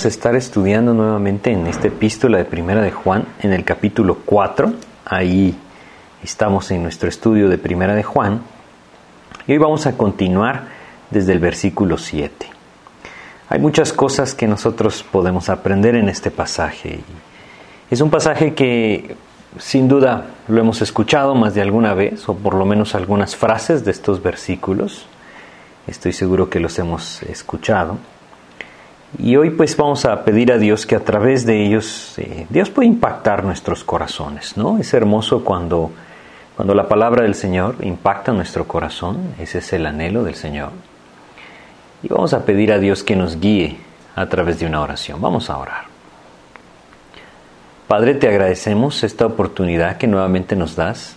Vamos a estar estudiando nuevamente en esta epístola de Primera de Juan, en el capítulo 4. Ahí estamos en nuestro estudio de Primera de Juan. Y hoy vamos a continuar desde el versículo 7. Hay muchas cosas que nosotros podemos aprender en este pasaje. Es un pasaje que sin duda lo hemos escuchado más de alguna vez, o por lo menos algunas frases de estos versículos. Estoy seguro que los hemos escuchado. Y hoy pues vamos a pedir a Dios que a través de ellos eh, Dios puede impactar nuestros corazones, ¿no? Es hermoso cuando, cuando la palabra del Señor impacta nuestro corazón, ese es el anhelo del Señor. Y vamos a pedir a Dios que nos guíe a través de una oración. Vamos a orar. Padre, te agradecemos esta oportunidad que nuevamente nos das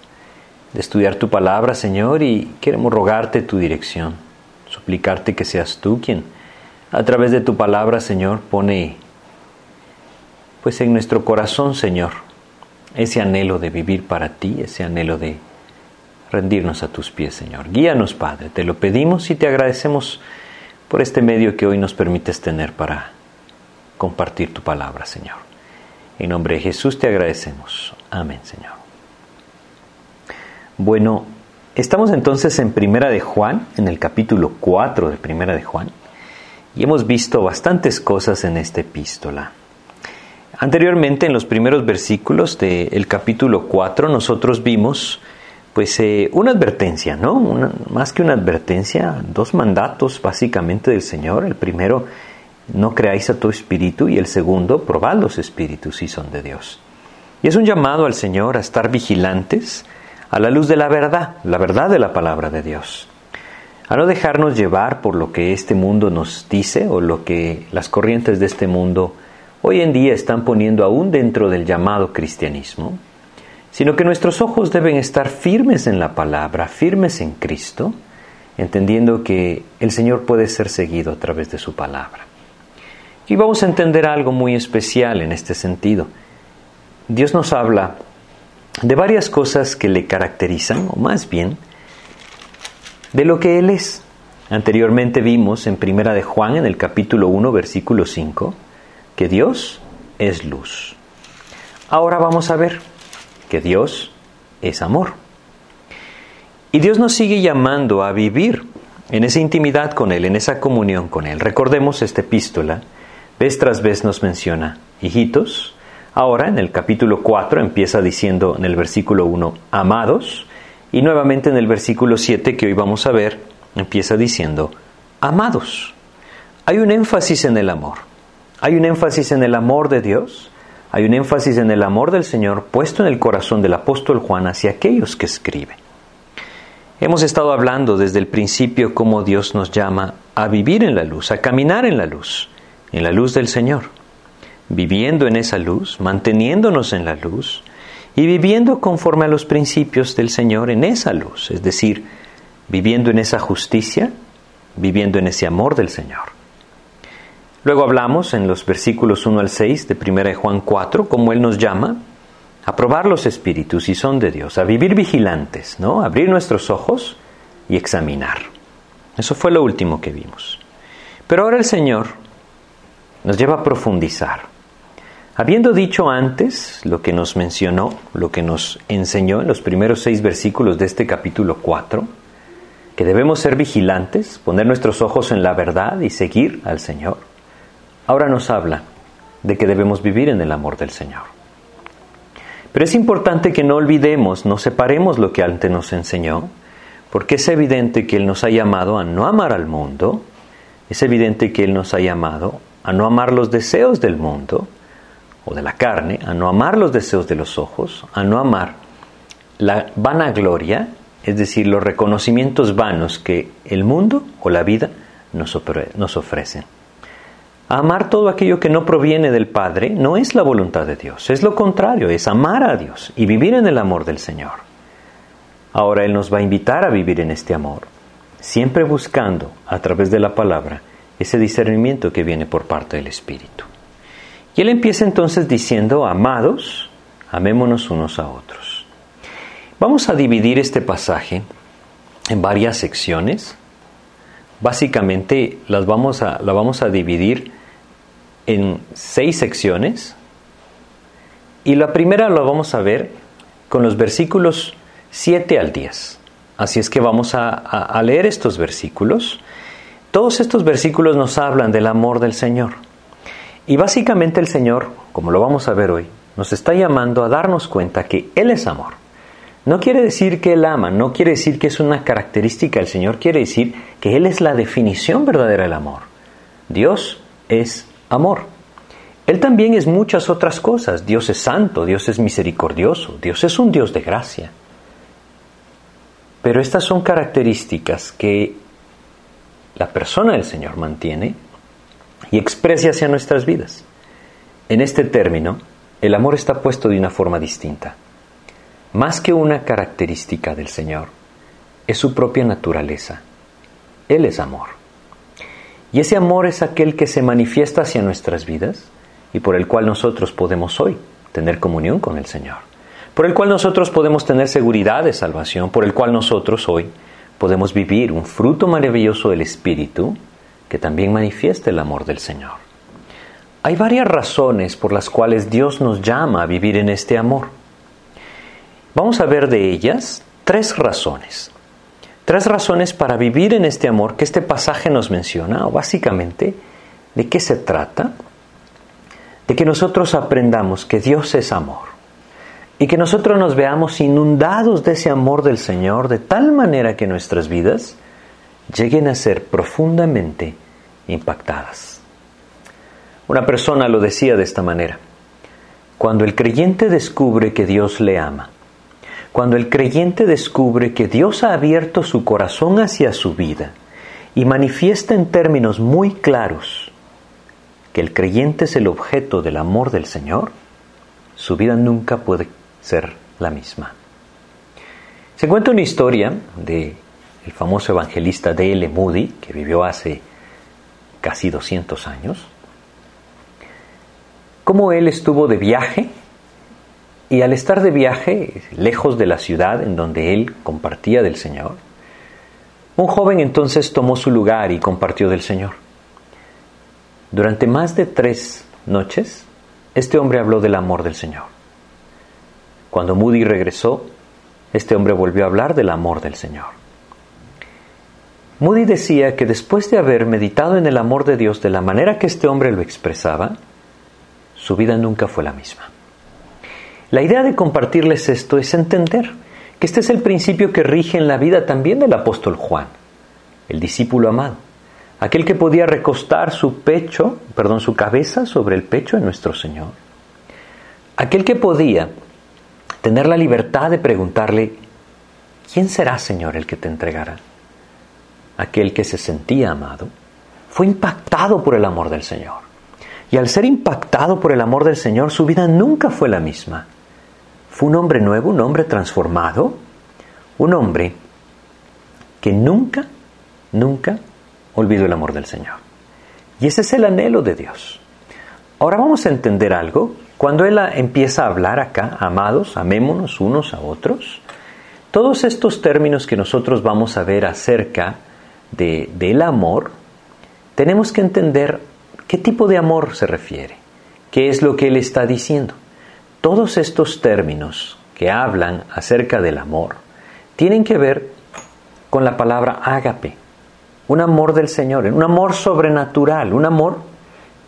de estudiar tu palabra, Señor, y queremos rogarte tu dirección, suplicarte que seas tú quien a través de tu palabra, Señor, pone pues en nuestro corazón, Señor, ese anhelo de vivir para ti, ese anhelo de rendirnos a tus pies, Señor. Guíanos, Padre, te lo pedimos y te agradecemos por este medio que hoy nos permites tener para compartir tu palabra, Señor. En nombre de Jesús te agradecemos. Amén, Señor. Bueno, estamos entonces en Primera de Juan, en el capítulo 4 de Primera de Juan. Y hemos visto bastantes cosas en esta epístola. Anteriormente, en los primeros versículos del capítulo 4, nosotros vimos pues eh, una advertencia, ¿no? más que una advertencia, dos mandatos básicamente del Señor. El primero, no creáis a tu espíritu y el segundo, probad los espíritus si son de Dios. Y es un llamado al Señor a estar vigilantes a la luz de la verdad, la verdad de la palabra de Dios a no dejarnos llevar por lo que este mundo nos dice o lo que las corrientes de este mundo hoy en día están poniendo aún dentro del llamado cristianismo, sino que nuestros ojos deben estar firmes en la palabra, firmes en Cristo, entendiendo que el Señor puede ser seguido a través de su palabra. Y vamos a entender algo muy especial en este sentido. Dios nos habla de varias cosas que le caracterizan, o más bien, de lo que Él es. Anteriormente vimos en Primera de Juan, en el capítulo 1, versículo 5, que Dios es luz. Ahora vamos a ver que Dios es amor. Y Dios nos sigue llamando a vivir en esa intimidad con Él, en esa comunión con Él. Recordemos esta epístola, vez tras vez nos menciona, hijitos, ahora en el capítulo 4 empieza diciendo en el versículo 1, amados, y nuevamente en el versículo 7 que hoy vamos a ver, empieza diciendo, amados. Hay un énfasis en el amor. Hay un énfasis en el amor de Dios. Hay un énfasis en el amor del Señor puesto en el corazón del apóstol Juan hacia aquellos que escriben. Hemos estado hablando desde el principio cómo Dios nos llama a vivir en la luz, a caminar en la luz, en la luz del Señor. Viviendo en esa luz, manteniéndonos en la luz, y viviendo conforme a los principios del Señor en esa luz, es decir, viviendo en esa justicia, viviendo en ese amor del Señor. Luego hablamos en los versículos 1 al 6 de 1 de Juan 4, como Él nos llama a probar los espíritus y son de Dios, a vivir vigilantes, ¿no? abrir nuestros ojos y examinar. Eso fue lo último que vimos. Pero ahora el Señor nos lleva a profundizar Habiendo dicho antes lo que nos mencionó, lo que nos enseñó en los primeros seis versículos de este capítulo 4, que debemos ser vigilantes, poner nuestros ojos en la verdad y seguir al Señor, ahora nos habla de que debemos vivir en el amor del Señor. Pero es importante que no olvidemos, no separemos lo que antes nos enseñó, porque es evidente que Él nos ha llamado a no amar al mundo, es evidente que Él nos ha llamado a no amar los deseos del mundo, o de la carne, a no amar los deseos de los ojos, a no amar la vanagloria, es decir, los reconocimientos vanos que el mundo o la vida nos, nos ofrecen. Amar todo aquello que no proviene del Padre no es la voluntad de Dios, es lo contrario, es amar a Dios y vivir en el amor del Señor. Ahora Él nos va a invitar a vivir en este amor, siempre buscando, a través de la palabra, ese discernimiento que viene por parte del Espíritu. Y él empieza entonces diciendo, amados, amémonos unos a otros. Vamos a dividir este pasaje en varias secciones. Básicamente las vamos a, la vamos a dividir en seis secciones y la primera la vamos a ver con los versículos 7 al 10. Así es que vamos a, a leer estos versículos. Todos estos versículos nos hablan del amor del Señor. Y básicamente el Señor, como lo vamos a ver hoy, nos está llamando a darnos cuenta que Él es amor. No quiere decir que Él ama, no quiere decir que es una característica del Señor, quiere decir que Él es la definición verdadera del amor. Dios es amor. Él también es muchas otras cosas. Dios es santo, Dios es misericordioso, Dios es un Dios de gracia. Pero estas son características que la persona del Señor mantiene y expresa hacia nuestras vidas. En este término, el amor está puesto de una forma distinta. Más que una característica del Señor, es su propia naturaleza. Él es amor. Y ese amor es aquel que se manifiesta hacia nuestras vidas y por el cual nosotros podemos hoy tener comunión con el Señor. Por el cual nosotros podemos tener seguridad de salvación, por el cual nosotros hoy podemos vivir un fruto maravilloso del Espíritu que también manifiesta el amor del Señor. Hay varias razones por las cuales Dios nos llama a vivir en este amor. Vamos a ver de ellas tres razones. Tres razones para vivir en este amor que este pasaje nos menciona, o básicamente, ¿de qué se trata? De que nosotros aprendamos que Dios es amor y que nosotros nos veamos inundados de ese amor del Señor de tal manera que nuestras vidas lleguen a ser profundamente impactadas. Una persona lo decía de esta manera. Cuando el creyente descubre que Dios le ama, cuando el creyente descubre que Dios ha abierto su corazón hacia su vida y manifiesta en términos muy claros que el creyente es el objeto del amor del Señor, su vida nunca puede ser la misma. Se cuenta una historia de el famoso evangelista D.L. Moody, que vivió hace casi 200 años, cómo él estuvo de viaje y al estar de viaje, lejos de la ciudad en donde él compartía del Señor, un joven entonces tomó su lugar y compartió del Señor. Durante más de tres noches, este hombre habló del amor del Señor. Cuando Moody regresó, este hombre volvió a hablar del amor del Señor. Moody decía que después de haber meditado en el amor de Dios de la manera que este hombre lo expresaba, su vida nunca fue la misma. La idea de compartirles esto es entender que este es el principio que rige en la vida también del apóstol Juan, el discípulo amado, aquel que podía recostar su pecho, perdón, su cabeza sobre el pecho de nuestro Señor, aquel que podía tener la libertad de preguntarle, ¿quién será, Señor, el que te entregará? Aquel que se sentía amado, fue impactado por el amor del Señor. Y al ser impactado por el amor del Señor, su vida nunca fue la misma. Fue un hombre nuevo, un hombre transformado, un hombre que nunca, nunca olvidó el amor del Señor. Y ese es el anhelo de Dios. Ahora vamos a entender algo. Cuando Él empieza a hablar acá, amados, amémonos unos a otros, todos estos términos que nosotros vamos a ver acerca de, del amor, tenemos que entender ¿Qué tipo de amor se refiere? ¿Qué es lo que él está diciendo? Todos estos términos que hablan acerca del amor tienen que ver con la palabra ágape, un amor del Señor, un amor sobrenatural, un amor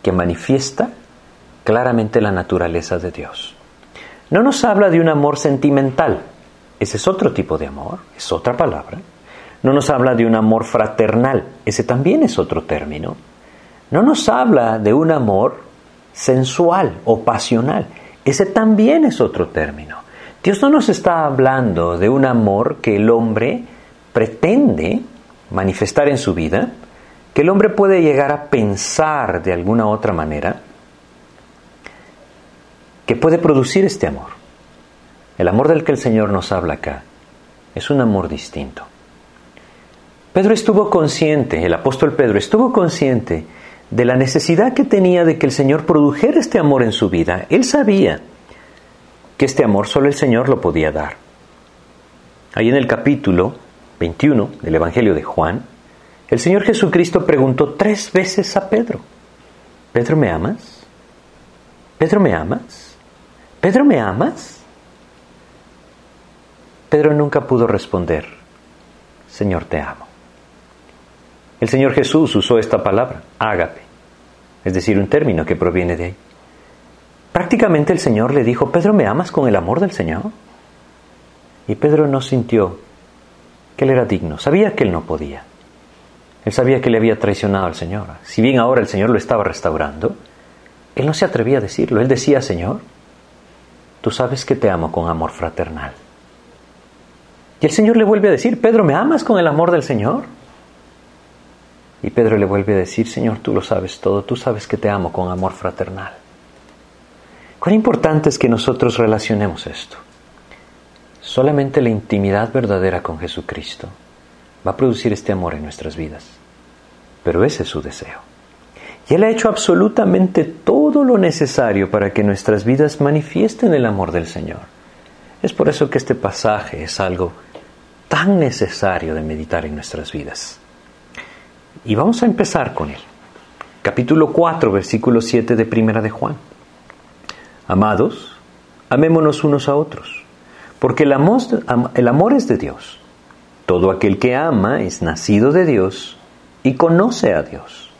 que manifiesta claramente la naturaleza de Dios. No nos habla de un amor sentimental, ese es otro tipo de amor, es otra palabra. No nos habla de un amor fraternal, ese también es otro término no nos habla de un amor sensual o pasional. Ese también es otro término. Dios no nos está hablando de un amor que el hombre pretende manifestar en su vida, que el hombre puede llegar a pensar de alguna otra manera, que puede producir este amor. El amor del que el Señor nos habla acá es un amor distinto. Pedro estuvo consciente, el apóstol Pedro estuvo consciente de la necesidad que tenía de que el Señor produjera este amor en su vida. Él sabía que este amor solo el Señor lo podía dar. Ahí en el capítulo 21 del Evangelio de Juan, el Señor Jesucristo preguntó tres veces a Pedro, ¿Pedro me amas? ¿Pedro me amas? ¿Pedro me amas? Pedro nunca pudo responder, Señor, te amo. El Señor Jesús usó esta palabra, ágape, es decir, un término que proviene de ahí. Prácticamente el Señor le dijo, Pedro, ¿me amas con el amor del Señor? Y Pedro no sintió que él era digno, sabía que él no podía. Él sabía que le había traicionado al Señor. Si bien ahora el Señor lo estaba restaurando, él no se atrevía a decirlo. Él decía, Señor, tú sabes que te amo con amor fraternal. Y el Señor le vuelve a decir, Pedro, ¿me amas con el amor del Señor? Y Pedro le vuelve a decir, Señor, tú lo sabes todo, tú sabes que te amo con amor fraternal. Cuán importante es que nosotros relacionemos esto. Solamente la intimidad verdadera con Jesucristo va a producir este amor en nuestras vidas. Pero ese es su deseo. Y Él ha hecho absolutamente todo lo necesario para que nuestras vidas manifiesten el amor del Señor. Es por eso que este pasaje es algo tan necesario de meditar en nuestras vidas. Y vamos a empezar con él. Capítulo 4, versículo 7 de Primera de Juan. Amados, amémonos unos a otros, porque el amor, el amor es de Dios. Todo aquel que ama es nacido de Dios y conoce a Dios.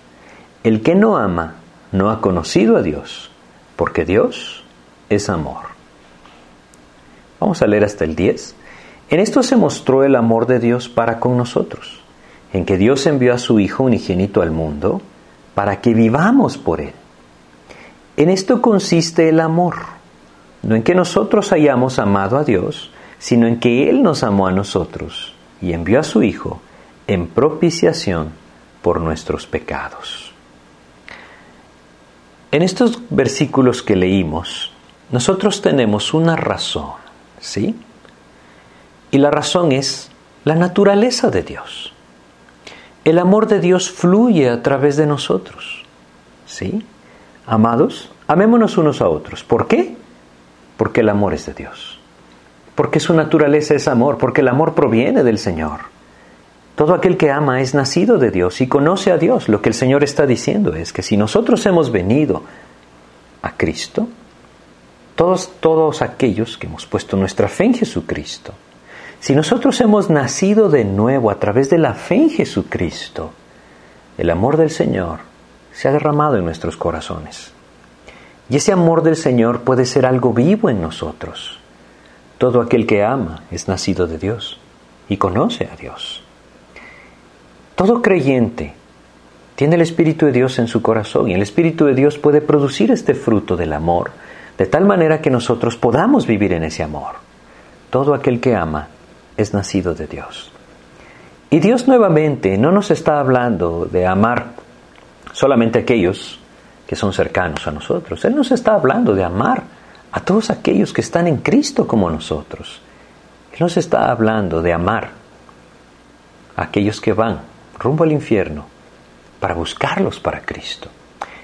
El que no ama no ha conocido a Dios, porque Dios es amor. Vamos a leer hasta el 10. En esto se mostró el amor de Dios para con nosotros, en que Dios envió a su Hijo unigénito al mundo para que vivamos por Él. En esto consiste el amor, no en que nosotros hayamos amado a Dios, sino en que Él nos amó a nosotros y envió a su Hijo en propiciación por nuestros pecados. En estos versículos que leímos, nosotros tenemos una razón, ¿sí? Y la razón es la naturaleza de Dios. El amor de Dios fluye a través de nosotros, ¿sí? Amados, amémonos unos a otros. ¿Por qué? Porque el amor es de Dios. Porque su naturaleza es amor, porque el amor proviene del Señor. Todo aquel que ama es nacido de Dios y conoce a Dios. Lo que el Señor está diciendo es que si nosotros hemos venido a Cristo, todos, todos aquellos que hemos puesto nuestra fe en Jesucristo, si nosotros hemos nacido de nuevo a través de la fe en Jesucristo, el amor del Señor se ha derramado en nuestros corazones. Y ese amor del Señor puede ser algo vivo en nosotros. Todo aquel que ama es nacido de Dios y conoce a Dios. Todo creyente tiene el Espíritu de Dios en su corazón y el Espíritu de Dios puede producir este fruto del amor, de tal manera que nosotros podamos vivir en ese amor. Todo aquel que ama es nacido de Dios. Y Dios nuevamente no nos está hablando de amar solamente aquellos que son cercanos a nosotros. Él nos está hablando de amar a todos aquellos que están en Cristo como nosotros. Él nos está hablando de amar a aquellos que van rumbo al infierno para buscarlos para Cristo.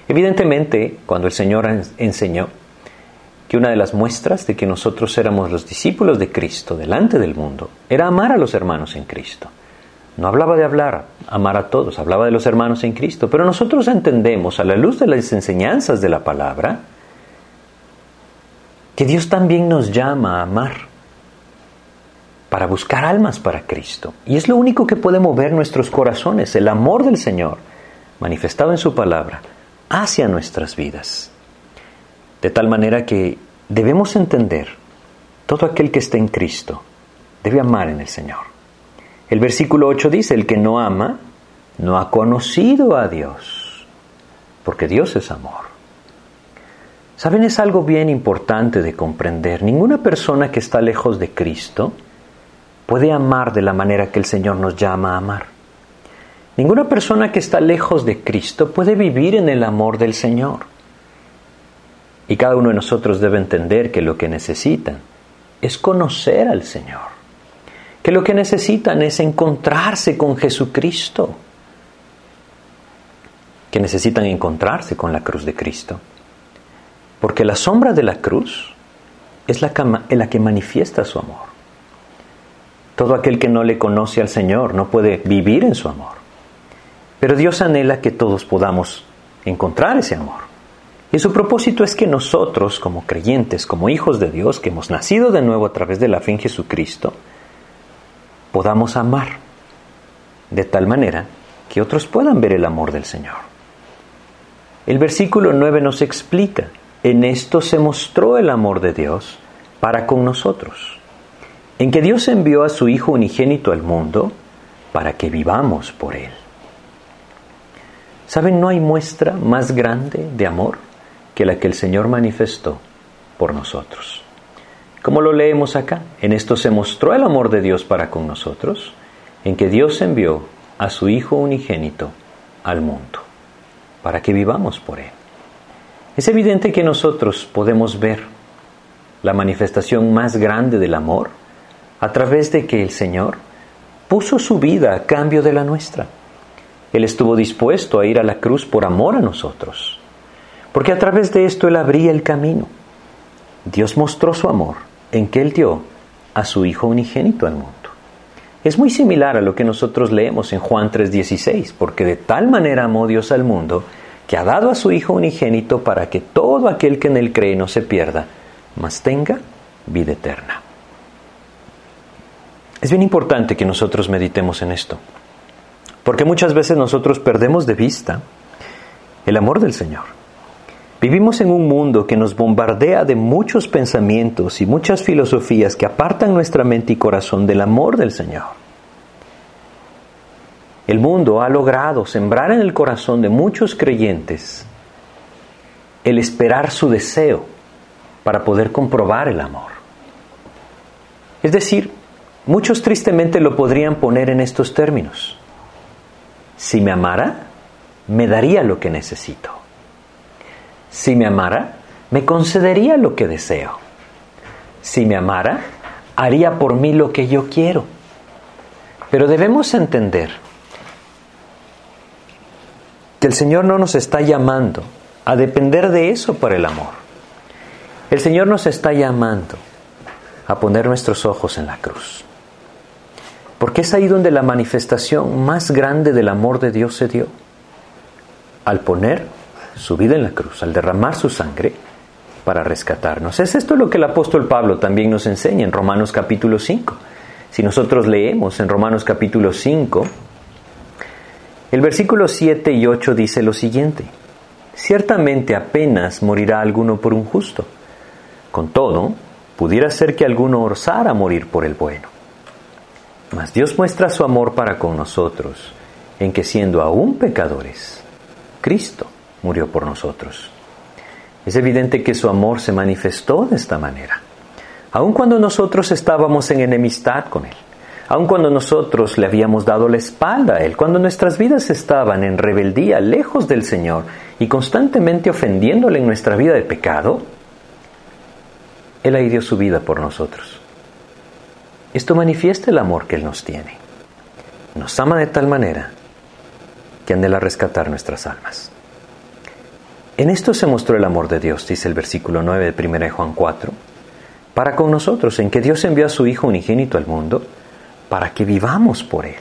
Evidentemente, cuando el Señor enseñó que una de las muestras de que nosotros éramos los discípulos de Cristo delante del mundo era amar a los hermanos en Cristo. No hablaba de hablar, amar a todos, hablaba de los hermanos en Cristo, pero nosotros entendemos a la luz de las enseñanzas de la palabra que Dios también nos llama a amar para buscar almas para Cristo. Y es lo único que puede mover nuestros corazones, el amor del Señor, manifestado en su palabra, hacia nuestras vidas. De tal manera que debemos entender, todo aquel que esté en Cristo debe amar en el Señor. El versículo 8 dice, el que no ama, no ha conocido a Dios, porque Dios es amor. ¿Saben? Es algo bien importante de comprender. Ninguna persona que está lejos de Cristo puede amar de la manera que el Señor nos llama a amar. Ninguna persona que está lejos de Cristo puede vivir en el amor del Señor. Y cada uno de nosotros debe entender que lo que necesitan es conocer al Señor que lo que necesitan es encontrarse con Jesucristo, que necesitan encontrarse con la cruz de Cristo. Porque la sombra de la cruz es la la que manifiesta su amor. Todo aquel que no le conoce al Señor no puede vivir en su amor. Pero Dios anhela que todos podamos encontrar ese amor. Y su propósito es que nosotros, como creyentes, como hijos de Dios, que hemos nacido de nuevo a través de la fe en Jesucristo, podamos amar de tal manera que otros puedan ver el amor del Señor. El versículo 9 nos explica, en esto se mostró el amor de Dios para con nosotros, en que Dios envió a su Hijo unigénito al mundo para que vivamos por Él. ¿Saben? No hay muestra más grande de amor que la que el Señor manifestó por nosotros. Como lo leemos acá, en esto se mostró el amor de Dios para con nosotros, en que Dios envió a su Hijo unigénito al mundo, para que vivamos por Él. Es evidente que nosotros podemos ver la manifestación más grande del amor a través de que el Señor puso su vida a cambio de la nuestra. Él estuvo dispuesto a ir a la cruz por amor a nosotros. Porque a través de esto Él abría el camino. Dios mostró su amor en que Él dio a su Hijo unigénito al mundo. Es muy similar a lo que nosotros leemos en Juan 3:16, porque de tal manera amó Dios al mundo que ha dado a su Hijo unigénito para que todo aquel que en Él cree no se pierda, mas tenga vida eterna. Es bien importante que nosotros meditemos en esto, porque muchas veces nosotros perdemos de vista el amor del Señor. Vivimos en un mundo que nos bombardea de muchos pensamientos y muchas filosofías que apartan nuestra mente y corazón del amor del Señor. El mundo ha logrado sembrar en el corazón de muchos creyentes el esperar su deseo para poder comprobar el amor. Es decir, muchos tristemente lo podrían poner en estos términos. Si me amara, me daría lo que necesito. Si me amara, me concedería lo que deseo. Si me amara, haría por mí lo que yo quiero. Pero debemos entender que el Señor no nos está llamando a depender de eso para el amor. El Señor nos está llamando a poner nuestros ojos en la cruz. Porque es ahí donde la manifestación más grande del amor de Dios se dio. Al poner su vida en la cruz, al derramar su sangre para rescatarnos. Es esto lo que el apóstol Pablo también nos enseña en Romanos capítulo 5. Si nosotros leemos en Romanos capítulo 5, el versículo 7 y 8 dice lo siguiente, ciertamente apenas morirá alguno por un justo, con todo, pudiera ser que alguno osara morir por el bueno. Mas Dios muestra su amor para con nosotros, en que siendo aún pecadores, Cristo murió por nosotros. Es evidente que su amor se manifestó de esta manera. Aun cuando nosotros estábamos en enemistad con Él, aun cuando nosotros le habíamos dado la espalda a Él, cuando nuestras vidas estaban en rebeldía, lejos del Señor y constantemente ofendiéndole en nuestra vida de pecado, Él ahí dio su vida por nosotros. Esto manifiesta el amor que Él nos tiene. Nos ama de tal manera que anhela rescatar nuestras almas. En esto se mostró el amor de Dios, dice el versículo 9 de 1 Juan 4, para con nosotros, en que Dios envió a su Hijo unigénito al mundo, para que vivamos por Él.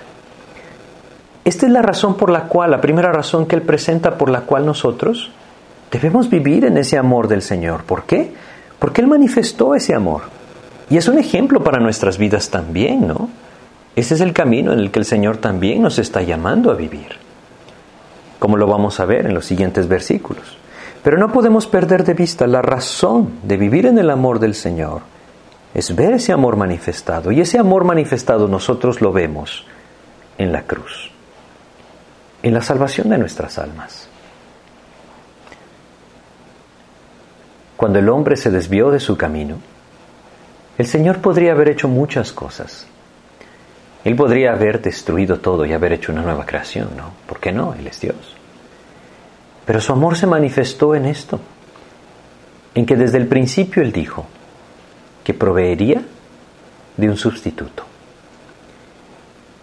Esta es la razón por la cual, la primera razón que Él presenta por la cual nosotros debemos vivir en ese amor del Señor. ¿Por qué? Porque Él manifestó ese amor. Y es un ejemplo para nuestras vidas también, ¿no? Ese es el camino en el que el Señor también nos está llamando a vivir, como lo vamos a ver en los siguientes versículos. Pero no podemos perder de vista la razón de vivir en el amor del Señor. Es ver ese amor manifestado. Y ese amor manifestado nosotros lo vemos en la cruz, en la salvación de nuestras almas. Cuando el hombre se desvió de su camino, el Señor podría haber hecho muchas cosas. Él podría haber destruido todo y haber hecho una nueva creación, ¿no? ¿Por qué no? Él es Dios. Pero su amor se manifestó en esto, en que desde el principio Él dijo que proveería de un sustituto.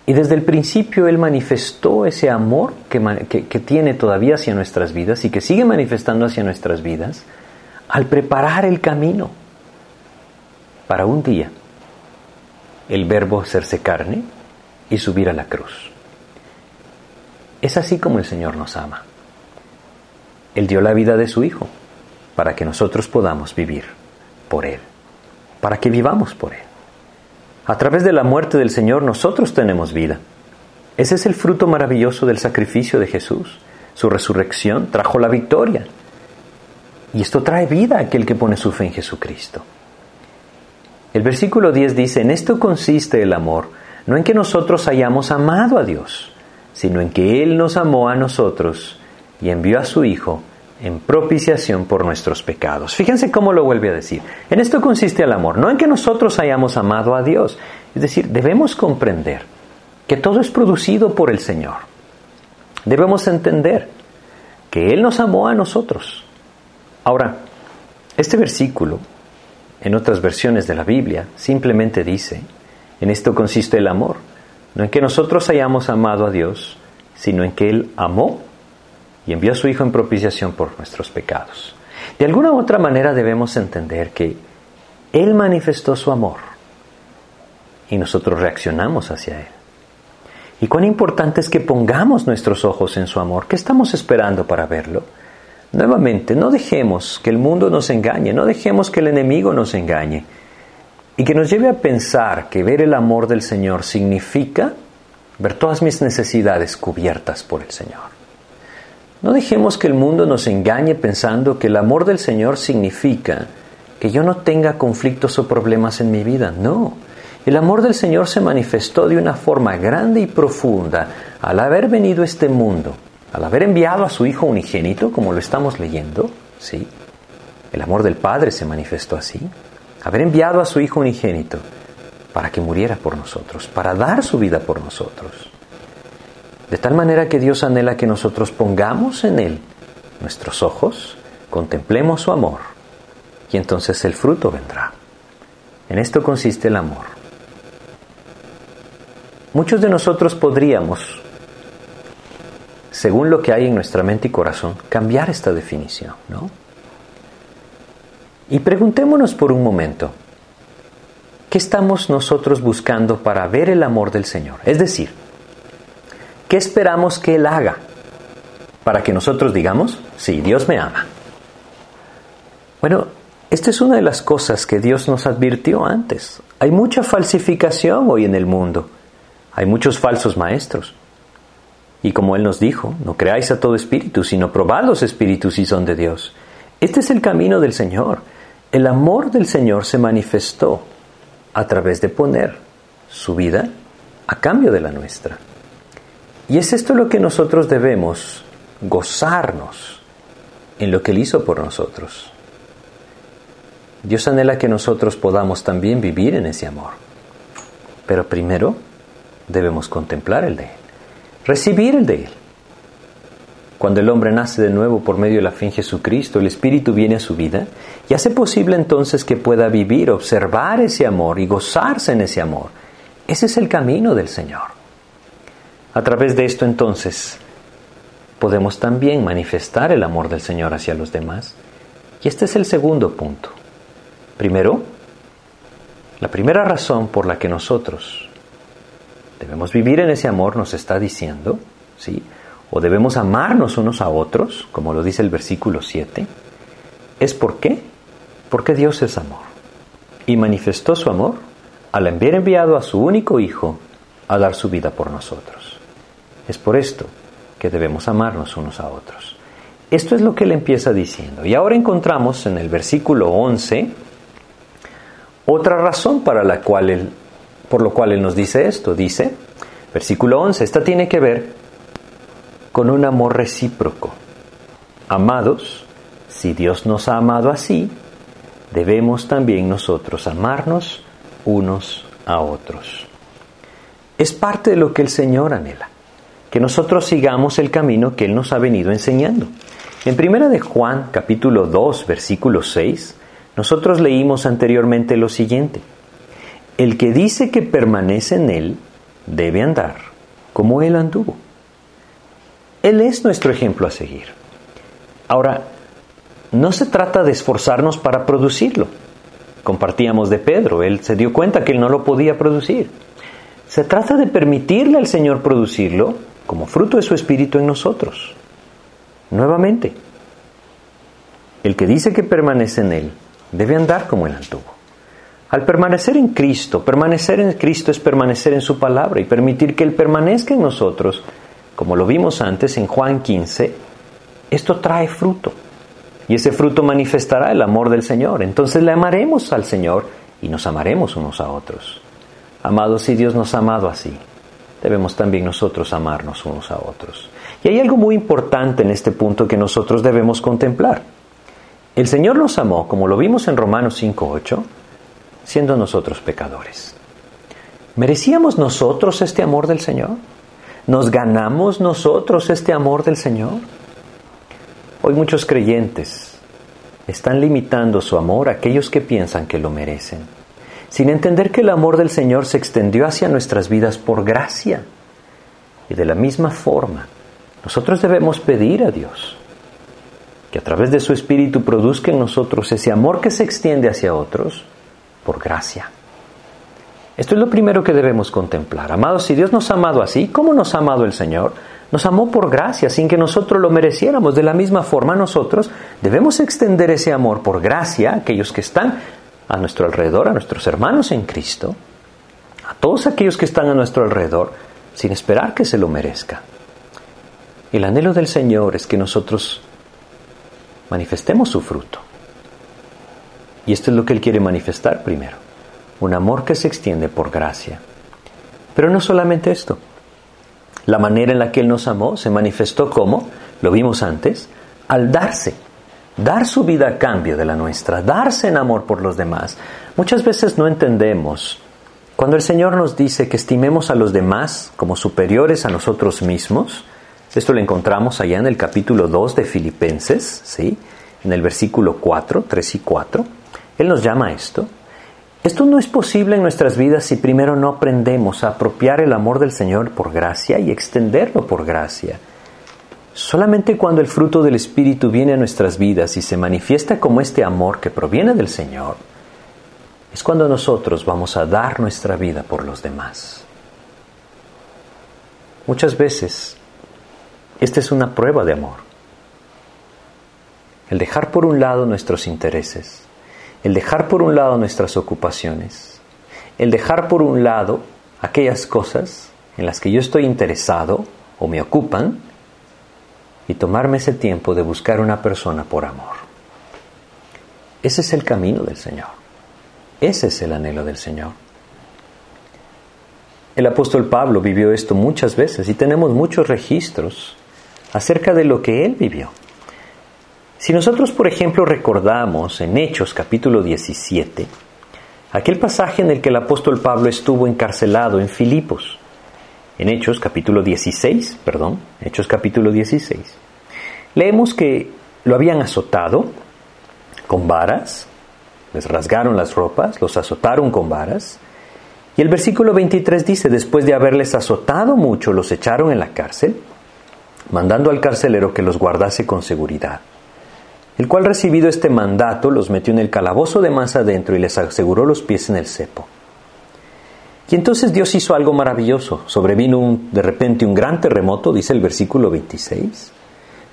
Y desde el principio Él manifestó ese amor que, que, tiene todavía hacia nuestras vidas y que sigue manifestando hacia nuestras vidas al preparar el camino para un día el verbo hacerse carne y subir a la cruz. Es así como el Señor nos ama. Él dio la vida de su Hijo para que nosotros podamos vivir por Él, para que vivamos por Él. A través de la muerte del Señor nosotros tenemos vida. Ese es el fruto maravilloso del sacrificio de Jesús. Su resurrección trajo la victoria. Y esto trae vida a aquel que pone su fe en Jesucristo. El versículo 10 dice, en esto consiste el amor, no en que nosotros hayamos amado a Dios, sino en que Él nos amó a nosotros y envió a su Hijo en propiciación por nuestros pecados. Fíjense cómo lo vuelve a decir. En esto consiste el amor, no en que nosotros hayamos amado a Dios. Es decir, debemos comprender que todo es producido por el Señor. Debemos entender que Él nos amó a nosotros. Ahora, este versículo, en otras versiones de la Biblia, simplemente dice, en esto consiste el amor, no en que nosotros hayamos amado a Dios, sino en que Él amó y envió a su Hijo en propiciación por nuestros pecados. De alguna u otra manera debemos entender que Él manifestó su amor y nosotros reaccionamos hacia Él. Y cuán importante es que pongamos nuestros ojos en su amor. ¿Qué estamos esperando para verlo? Nuevamente, no dejemos que el mundo nos engañe, no dejemos que el enemigo nos engañe y que nos lleve a pensar que ver el amor del Señor significa ver todas mis necesidades cubiertas por el Señor. No dejemos que el mundo nos engañe pensando que el amor del Señor significa que yo no tenga conflictos o problemas en mi vida. No, el amor del Señor se manifestó de una forma grande y profunda al haber venido a este mundo, al haber enviado a su Hijo unigénito, como lo estamos leyendo, ¿sí? El amor del Padre se manifestó así, haber enviado a su Hijo unigénito para que muriera por nosotros, para dar su vida por nosotros. De tal manera que Dios anhela que nosotros pongamos en Él nuestros ojos, contemplemos su amor y entonces el fruto vendrá. En esto consiste el amor. Muchos de nosotros podríamos, según lo que hay en nuestra mente y corazón, cambiar esta definición, ¿no? Y preguntémonos por un momento, ¿qué estamos nosotros buscando para ver el amor del Señor? Es decir, ¿Qué esperamos que Él haga? Para que nosotros digamos, sí, Dios me ama. Bueno, esta es una de las cosas que Dios nos advirtió antes. Hay mucha falsificación hoy en el mundo. Hay muchos falsos maestros. Y como Él nos dijo, no creáis a todo espíritu, sino probad los espíritus si son de Dios. Este es el camino del Señor. El amor del Señor se manifestó a través de poner su vida a cambio de la nuestra. Y es esto lo que nosotros debemos gozarnos en lo que Él hizo por nosotros. Dios anhela que nosotros podamos también vivir en ese amor. Pero primero debemos contemplar el de Él, recibir el de Él. Cuando el hombre nace de nuevo por medio de la fe en Jesucristo, el Espíritu viene a su vida y hace posible entonces que pueda vivir, observar ese amor y gozarse en ese amor. Ese es el camino del Señor. A través de esto entonces podemos también manifestar el amor del Señor hacia los demás. Y este es el segundo punto. Primero, la primera razón por la que nosotros debemos vivir en ese amor nos está diciendo, ¿sí? O debemos amarnos unos a otros, como lo dice el versículo 7, es por qué? Porque Dios es amor. Y manifestó su amor al haber enviado a su único Hijo a dar su vida por nosotros. Es por esto que debemos amarnos unos a otros. Esto es lo que él empieza diciendo. Y ahora encontramos en el versículo 11 otra razón para la cual por lo cual él nos dice esto. Dice, versículo 11, esta tiene que ver con un amor recíproco. Amados, si Dios nos ha amado así, debemos también nosotros amarnos unos a otros. Es parte de lo que el Señor anhela que nosotros sigamos el camino que Él nos ha venido enseñando. En primera de Juan, capítulo 2, versículo 6, nosotros leímos anteriormente lo siguiente. El que dice que permanece en Él debe andar como Él anduvo. Él es nuestro ejemplo a seguir. Ahora, no se trata de esforzarnos para producirlo. Compartíamos de Pedro, él se dio cuenta que él no lo podía producir. Se trata de permitirle al Señor producirlo como fruto de su Espíritu en nosotros. Nuevamente, el que dice que permanece en Él debe andar como Él anduvo. Al permanecer en Cristo, permanecer en Cristo es permanecer en su palabra y permitir que Él permanezca en nosotros, como lo vimos antes en Juan 15, esto trae fruto. Y ese fruto manifestará el amor del Señor. Entonces le amaremos al Señor y nos amaremos unos a otros. Amados, si Dios nos ha amado así, debemos también nosotros amarnos unos a otros. Y hay algo muy importante en este punto que nosotros debemos contemplar. El Señor nos amó, como lo vimos en Romanos 5.8, siendo nosotros pecadores. ¿Merecíamos nosotros este amor del Señor? ¿Nos ganamos nosotros este amor del Señor? Hoy muchos creyentes están limitando su amor a aquellos que piensan que lo merecen, sin entender que el amor del Señor se extendió hacia nuestras vidas por gracia. Y de la misma forma, nosotros debemos pedir a Dios que a través de su Espíritu produzca en nosotros ese amor que se extiende hacia otros por gracia. Esto es lo primero que debemos contemplar. Amados, si Dios nos ha amado así, ¿cómo nos ha amado el Señor? Nos amó por gracia, sin que nosotros lo mereciéramos. De la misma forma, nosotros debemos extender ese amor por gracia a aquellos que están a nuestro alrededor, a nuestros hermanos en Cristo, a todos aquellos que están a nuestro alrededor, sin esperar que se lo merezca. El anhelo del Señor es que nosotros manifestemos su fruto. Y esto es lo que Él quiere manifestar primero. Un amor que se extiende por gracia. Pero no solamente esto. La manera en la que Él nos amó se manifestó como, lo vimos antes, al darse. Dar su vida a cambio de la nuestra. Darse en amor por los demás. Muchas veces no entendemos. Cuando el Señor nos dice que estimemos a los demás como superiores a nosotros mismos, esto lo encontramos allá en el capítulo 2 de Filipenses, ¿sí? en el versículo 4, 3 y 4. Él nos llama a esto. Esto no es posible en nuestras vidas si primero no aprendemos a apropiar el amor del Señor por gracia y extenderlo por gracia. Solamente cuando el fruto del Espíritu viene a nuestras vidas y se manifiesta como este amor que proviene del Señor, es cuando nosotros vamos a dar nuestra vida por los demás. Muchas veces, esta es una prueba de amor. El dejar por un lado nuestros intereses, el dejar por un lado nuestras ocupaciones, el dejar por un lado aquellas cosas en las que yo estoy interesado o me ocupan y tomarme ese tiempo de buscar una persona por amor. Ese es el camino del Señor. Ese es el anhelo del Señor. El apóstol Pablo vivió esto muchas veces y tenemos muchos registros acerca de lo que él vivió. Si nosotros, por ejemplo, recordamos en Hechos capítulo 17, aquel pasaje en el que el apóstol Pablo estuvo encarcelado en Filipos, en Hechos capítulo 16, perdón, Hechos capítulo 16, leemos que lo habían azotado con varas, les rasgaron las ropas, los azotaron con varas, y el versículo 23 dice, después de haberles azotado mucho, los echaron en la cárcel, mandando al carcelero que los guardase con seguridad el cual recibido este mandato los metió en el calabozo de más adentro y les aseguró los pies en el cepo. Y entonces Dios hizo algo maravilloso. Sobrevino un, de repente un gran terremoto, dice el versículo 26,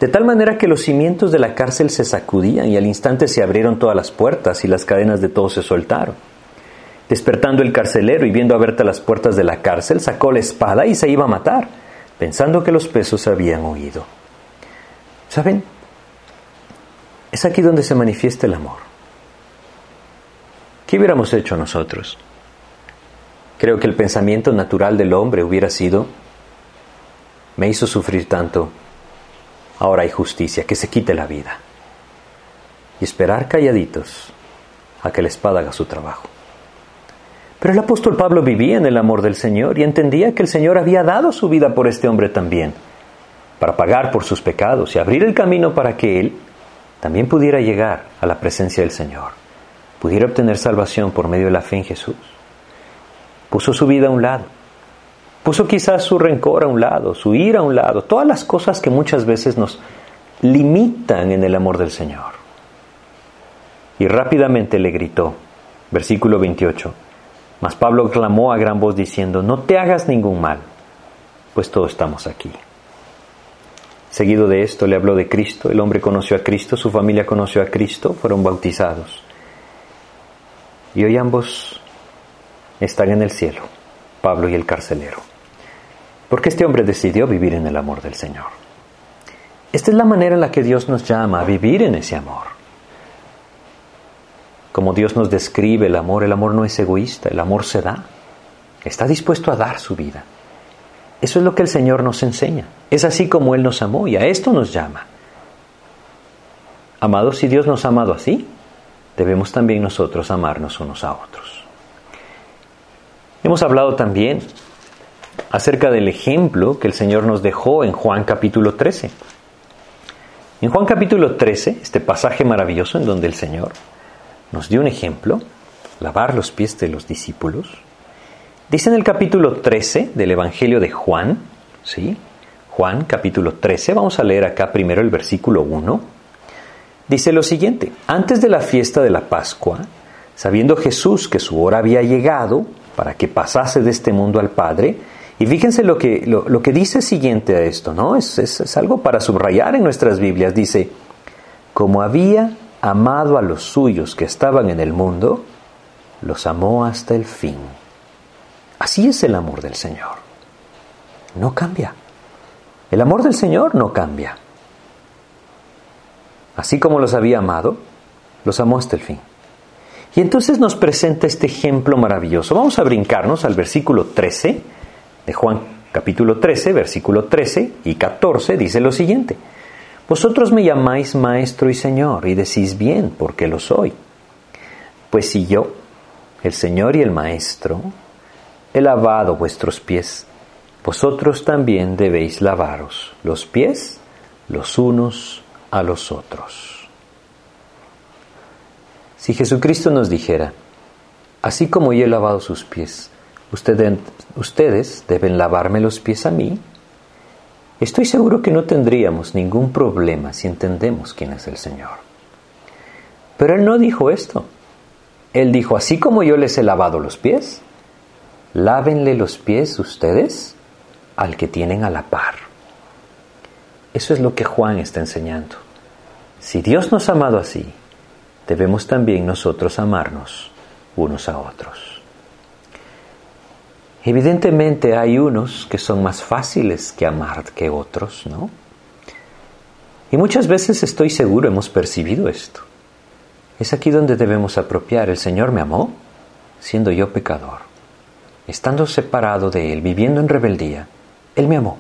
de tal manera que los cimientos de la cárcel se sacudían y al instante se abrieron todas las puertas y las cadenas de todos se soltaron. Despertando el carcelero y viendo abiertas las puertas de la cárcel, sacó la espada y se iba a matar, pensando que los pesos habían huido. ¿Saben? Es aquí donde se manifiesta el amor. ¿Qué hubiéramos hecho nosotros? Creo que el pensamiento natural del hombre hubiera sido, me hizo sufrir tanto, ahora hay justicia, que se quite la vida. Y esperar calladitos a que la espada haga su trabajo. Pero el apóstol Pablo vivía en el amor del Señor y entendía que el Señor había dado su vida por este hombre también, para pagar por sus pecados y abrir el camino para que él también pudiera llegar a la presencia del Señor, pudiera obtener salvación por medio de la fe en Jesús. Puso su vida a un lado, puso quizás su rencor a un lado, su ira a un lado, todas las cosas que muchas veces nos limitan en el amor del Señor. Y rápidamente le gritó, versículo 28, mas Pablo clamó a gran voz diciendo, no te hagas ningún mal, pues todos estamos aquí. Seguido de esto le habló de Cristo, el hombre conoció a Cristo, su familia conoció a Cristo, fueron bautizados. Y hoy ambos están en el cielo, Pablo y el carcelero. Porque este hombre decidió vivir en el amor del Señor. Esta es la manera en la que Dios nos llama a vivir en ese amor. Como Dios nos describe el amor, el amor no es egoísta, el amor se da. Está dispuesto a dar su vida. Eso es lo que el Señor nos enseña. Es así como Él nos amó y a esto nos llama. Amados, si Dios nos ha amado así, debemos también nosotros amarnos unos a otros. Hemos hablado también acerca del ejemplo que el Señor nos dejó en Juan capítulo 13. En Juan capítulo 13, este pasaje maravilloso en donde el Señor nos dio un ejemplo, lavar los pies de los discípulos, dice en el capítulo 13 del Evangelio de Juan, ¿sí? Juan capítulo 13, vamos a leer acá primero el versículo 1, dice lo siguiente, antes de la fiesta de la Pascua, sabiendo Jesús que su hora había llegado para que pasase de este mundo al Padre, y fíjense lo que, lo, que dice siguiente a esto, ¿no? Es, es algo para subrayar en nuestras Biblias, dice, como había amado a los suyos que estaban en el mundo, los amó hasta el fin. Así es el amor del Señor. No cambia. El amor del Señor no cambia. Así como los había amado, los amó hasta el fin. Y entonces nos presenta este ejemplo maravilloso. Vamos a brincarnos al versículo 13 de Juan capítulo 13, versículo 13 y 14, dice lo siguiente. Vosotros me llamáis maestro y señor y decís bien porque lo soy. Pues si yo, el señor y el maestro, he lavado vuestros pies, vosotros también debéis lavaros los pies los unos a los otros. Si Jesucristo nos dijera, así como yo he lavado sus pies, ustedes, ustedes deben lavarme los pies a mí, Estoy seguro que no tendríamos ningún problema si entendemos quién es el Señor. Pero Él no dijo esto. Él dijo, así como yo les he lavado los pies, lávenle los pies ustedes al que tienen a la par. Eso es lo que Juan está enseñando. Si Dios nos ha amado así, debemos también nosotros amarnos unos a otros. Evidentemente hay unos que son más fáciles que amar que otros, ¿no? Y muchas veces estoy seguro hemos percibido esto. Es aquí donde debemos apropiar. El Señor me amó siendo yo pecador. Estando separado de Él, viviendo en rebeldía, Él me amó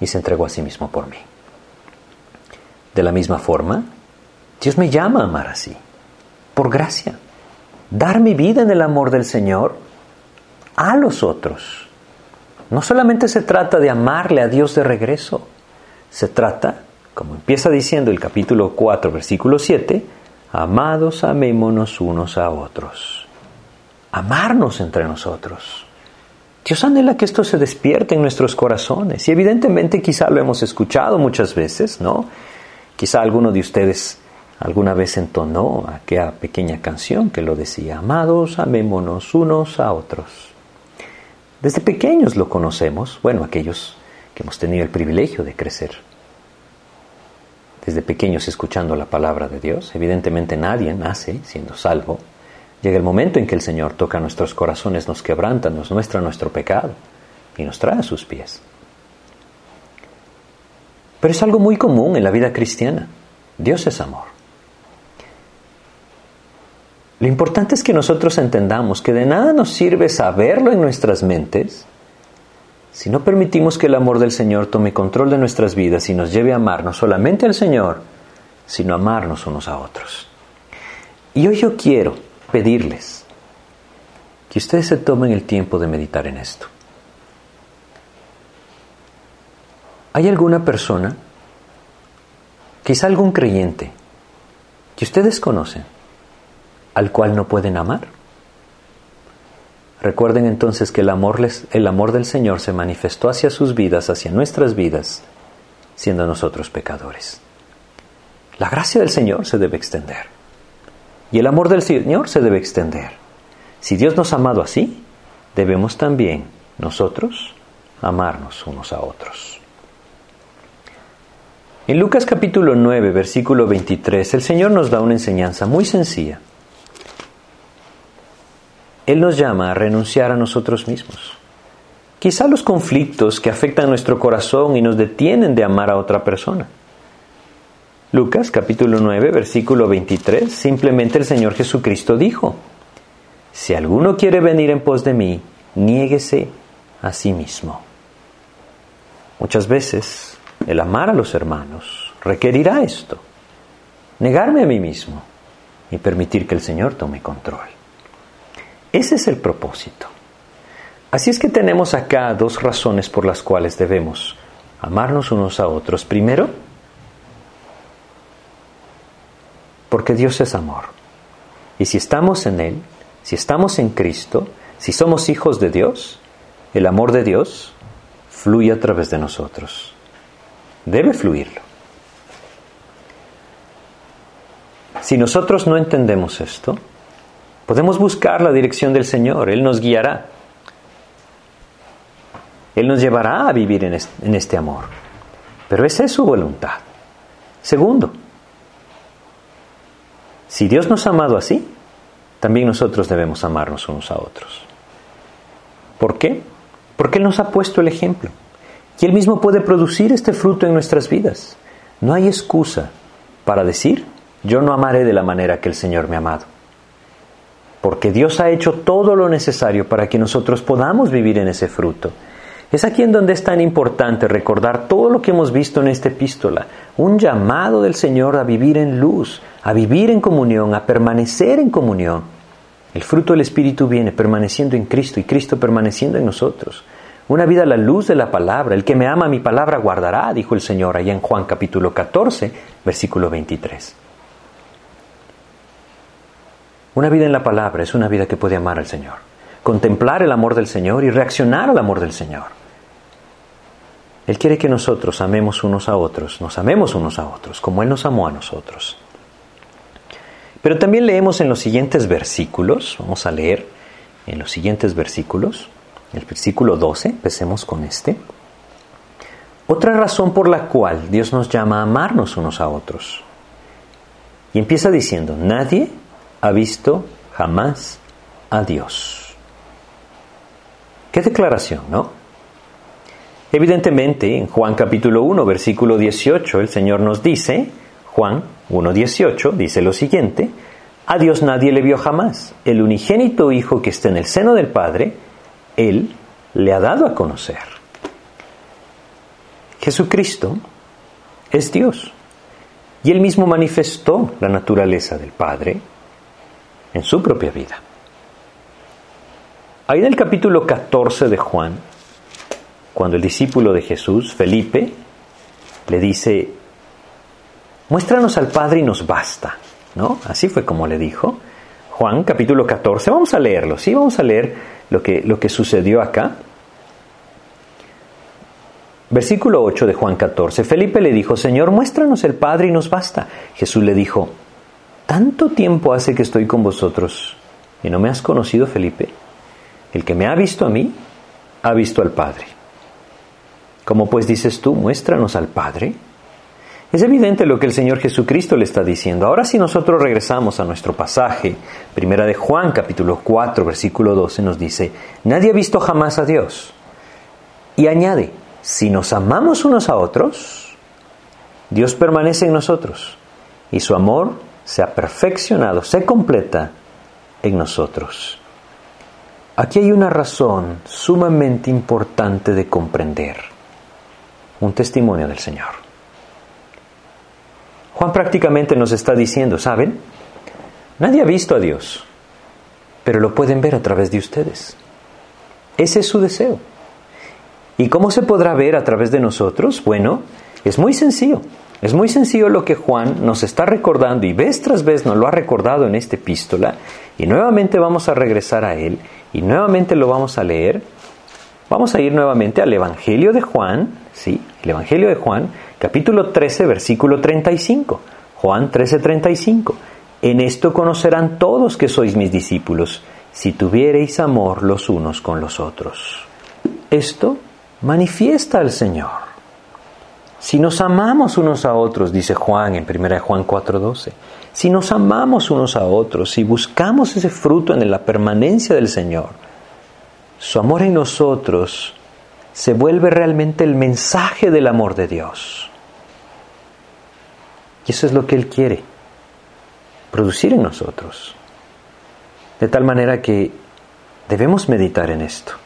y se entregó a sí mismo por mí. De la misma forma, Dios me llama a amar así, por gracia. Dar mi vida en el amor del Señor a los otros. No solamente se trata de amarle a Dios de regreso, se trata, como empieza diciendo el capítulo 4, versículo 7, amados, amémonos unos a otros. Amarnos entre nosotros. Dios anhela que esto se despierte en nuestros corazones y evidentemente quizá lo hemos escuchado muchas veces, ¿no? Quizá alguno de ustedes alguna vez entonó aquella pequeña canción que lo decía, amados, amémonos unos a otros. Desde pequeños lo conocemos, bueno, aquellos que hemos tenido el privilegio de crecer. Desde pequeños escuchando la palabra de Dios, evidentemente nadie nace siendo salvo. Llega el momento en que el Señor toca nuestros corazones, nos quebranta, nos muestra nuestro pecado y nos trae a sus pies. Pero es algo muy común en la vida cristiana. Dios es amor. Lo importante es que nosotros entendamos que de nada nos sirve saberlo en nuestras mentes si no permitimos que el amor del Señor tome control de nuestras vidas y nos lleve a amar no solamente al Señor, sino a amarnos unos a otros. Y hoy yo quiero pedirles que ustedes se tomen el tiempo de meditar en esto. ¿Hay alguna persona, quizá algún creyente, que ustedes conocen, al cual no pueden amar. Recuerden entonces que el amor, el amor del Señor se manifestó hacia sus vidas, hacia nuestras vidas, siendo nosotros pecadores. La gracia del Señor se debe extender. Y el amor del Señor se debe extender. Si Dios nos ha amado así, debemos también nosotros amarnos unos a otros. En Lucas capítulo 9, versículo 23, el Señor nos da una enseñanza muy sencilla. Él nos llama a renunciar a nosotros mismos. Quizá los conflictos que afectan nuestro corazón y nos detienen de amar a otra persona. Lucas capítulo 9, versículo 23, simplemente el Señor Jesucristo dijo, Si alguno quiere venir en pos de mí, niéguese a sí mismo. Muchas veces el amar a los hermanos requerirá esto, negarme a mí mismo y permitir que el Señor tome control. Ese es el propósito. Así es que tenemos acá dos razones por las cuales debemos amarnos unos a otros. Primero, porque Dios es amor. Y si estamos en Él, si estamos en Cristo, si somos hijos de Dios, el amor de Dios fluye a través de nosotros. Debe fluirlo. Si nosotros no entendemos esto, Podemos buscar la dirección del Señor, Él nos guiará. Él nos llevará a vivir en este, amor. Pero esa es su voluntad. Segundo, si Dios nos ha amado así, también nosotros debemos amarnos unos a otros. ¿Por qué? Porque Él nos ha puesto el ejemplo. Y Él mismo puede producir este fruto en nuestras vidas. No hay excusa para decir, yo no amaré de la manera que el Señor me ha amado porque Dios ha hecho todo lo necesario para que nosotros podamos vivir en ese fruto. Es aquí en donde es tan importante recordar todo lo que hemos visto en esta epístola, un llamado del Señor a vivir en luz, a vivir en comunión, a permanecer en comunión. El fruto del Espíritu viene permaneciendo en Cristo y Cristo permaneciendo en nosotros. Una vida a la luz de la palabra. El que me ama mi palabra guardará, dijo el Señor allá en Juan capítulo 14, versículo 23. Una vida en la palabra es una vida que puede amar al Señor, contemplar el amor del Señor y reaccionar al amor del Señor. Él quiere que nosotros amemos unos a otros, nos amemos unos a otros, como Él nos amó a nosotros. Pero también leemos en los siguientes versículos, vamos a leer en los siguientes versículos, el versículo 12, empecemos con este. Otra razón por la cual Dios nos llama a amarnos unos a otros. Y empieza diciendo, nadie ha visto jamás a Dios. Qué declaración, ¿no? Evidentemente, en Juan capítulo 1, versículo 18, el Señor nos dice, Juan 1.18, dice lo siguiente, a Dios nadie le vio jamás. El unigénito Hijo que está en el seno del Padre, Él le ha dado a conocer. Jesucristo es Dios. Y Él mismo manifestó la naturaleza del Padre en su propia vida. Ahí en el capítulo 14 de Juan, cuando el discípulo de Jesús, Felipe, le dice, muéstranos al Padre y nos basta, ¿no? Así fue como le dijo. Juan capítulo 14, vamos a leerlo, sí, vamos a leer lo que, lo que sucedió acá. Versículo 8 de Juan 14, Felipe le dijo, Señor, muéstranos el Padre y nos basta. Jesús le dijo, ¿Tanto tiempo hace que estoy con vosotros y no me has conocido, Felipe? El que me ha visto a mí, ha visto al Padre. ¿Cómo pues dices tú, muéstranos al Padre? Es evidente lo que el Señor Jesucristo le está diciendo. Ahora si nosotros regresamos a nuestro pasaje, primera de Juan capítulo 4 versículo 12 nos dice, nadie ha visto jamás a Dios. Y añade, si nos amamos unos a otros, Dios permanece en nosotros y su amor se ha perfeccionado, se completa en nosotros. Aquí hay una razón sumamente importante de comprender. Un testimonio del Señor. Juan prácticamente nos está diciendo, ¿saben? Nadie ha visto a Dios, pero lo pueden ver a través de ustedes. Ese es su deseo. ¿Y cómo se podrá ver a través de nosotros? Bueno, es muy sencillo. Es muy sencillo lo que Juan nos está recordando y vez tras vez nos lo ha recordado en esta epístola y nuevamente vamos a regresar a él y nuevamente lo vamos a leer. Vamos a ir nuevamente al Evangelio de Juan, ¿sí? El Evangelio de Juan, capítulo 13, versículo 35. Juan 13, 35. En esto conocerán todos que sois mis discípulos, si tuviereis amor los unos con los otros. Esto manifiesta al Señor Si nos amamos unos a otros, dice Juan en 1 Juan 4:12, si nos amamos unos a otros, si buscamos ese fruto en la permanencia del Señor, su amor en nosotros se vuelve realmente el mensaje del amor de Dios. Y eso es lo que Él quiere, producir en nosotros. De tal manera que debemos meditar en esto.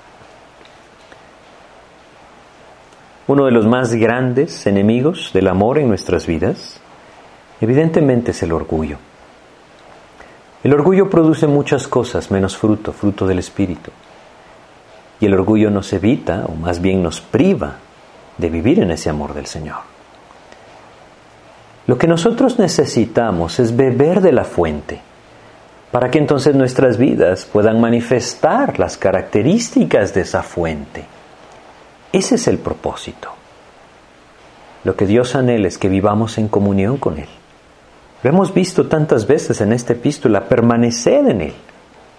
Uno de los más grandes enemigos del amor en nuestras vidas, evidentemente es el orgullo. El orgullo produce muchas cosas menos fruto, fruto del Espíritu. Y el orgullo nos evita, o más bien nos priva, de vivir en ese amor del Señor. Lo que nosotros necesitamos es beber de la fuente, para que entonces nuestras vidas puedan manifestar las características de esa fuente. Ese es el propósito. Lo que Dios anhela es que vivamos en comunión con Él. Lo hemos visto tantas veces en esta epístola, permanecer en Él.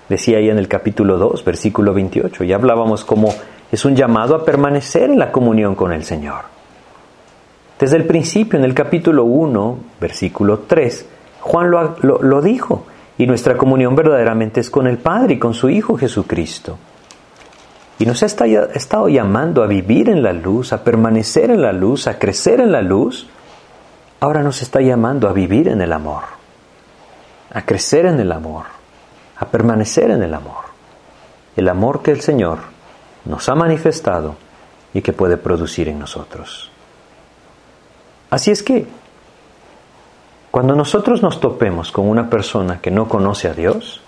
Decía ahí en el capítulo 2, versículo 28, ya hablábamos como es un llamado a permanecer en la comunión con el Señor. Desde el principio, en el capítulo 1, versículo 3, Juan lo, lo dijo, y nuestra comunión verdaderamente es con el Padre y con su Hijo Jesucristo. Y nos ha estado llamando a vivir en la luz, a permanecer en la luz, a crecer en la luz. Ahora nos está llamando a vivir en el amor, a crecer en el amor, a permanecer en el amor. El amor que el Señor nos ha manifestado y que puede producir en nosotros. Así es que cuando nosotros nos topemos con una persona que no conoce a Dios,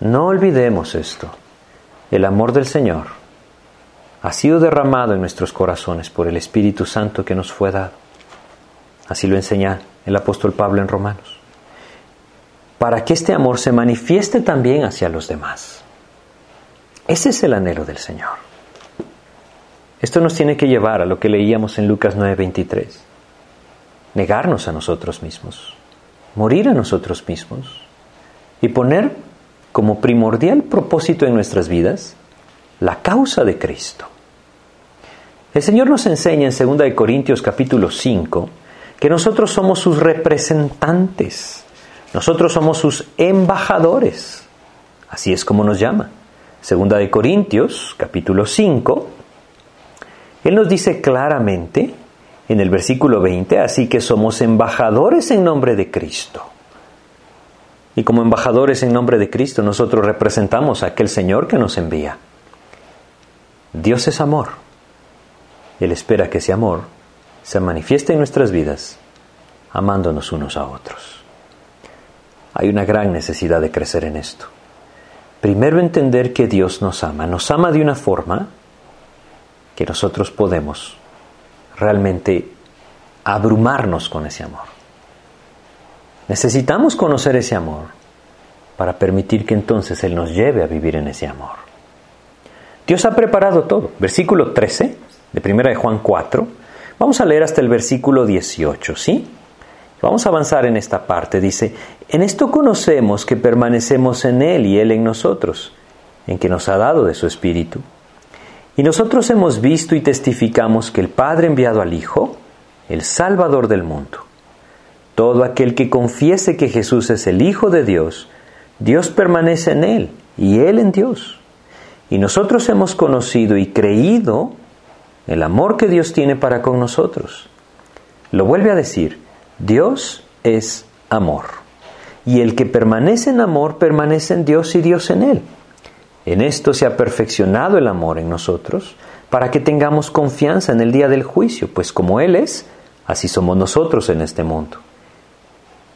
no olvidemos esto. El amor del Señor ha sido derramado en nuestros corazones por el Espíritu Santo que nos fue dado. Así lo enseña el apóstol Pablo en Romanos. Para que este amor se manifieste también hacia los demás. Ese es el anhelo del Señor. Esto nos tiene que llevar a lo que leíamos en Lucas 9:23 negarnos a nosotros mismos, morir a nosotros mismos y poner como primordial propósito en nuestras vidas la causa de Cristo. El Señor nos enseña en 2 Corintios capítulo 5 que nosotros somos sus representantes, nosotros somos sus embajadores, así es como nos llama. Segunda de Corintios capítulo 5, Él nos dice claramente en el versículo 20, así que somos embajadores en nombre de Cristo. Y como embajadores en nombre de Cristo, nosotros representamos a aquel Señor que nos envía. Dios es amor. Él espera que ese amor se manifieste en nuestras vidas, amándonos unos a otros. Hay una gran necesidad de crecer en esto. Primero entender que Dios nos ama. Nos ama de una forma que nosotros podemos realmente abrumarnos con ese amor. Necesitamos conocer ese amor para permitir que entonces Él nos lleve a vivir en ese amor. Dios ha preparado todo. Versículo 13 de 1 de Juan 4. Vamos a leer hasta el versículo 18, ¿sí? Vamos a avanzar en esta parte. Dice, en esto conocemos que permanecemos en Él y Él en nosotros, en que nos ha dado de su Espíritu. Y nosotros hemos visto y testificamos que el Padre enviado al Hijo, el Salvador del mundo. Todo aquel que confiese que Jesús es el Hijo de Dios, Dios permanece en Él y Él en Dios. Y nosotros hemos conocido y creído el amor que Dios tiene para con nosotros. Lo vuelve a decir, Dios es amor. Y el que permanece en amor permanece en Dios y Dios en Él. En esto se ha perfeccionado el amor en nosotros para que tengamos confianza en el día del juicio, pues como Él es, así somos nosotros en este mundo.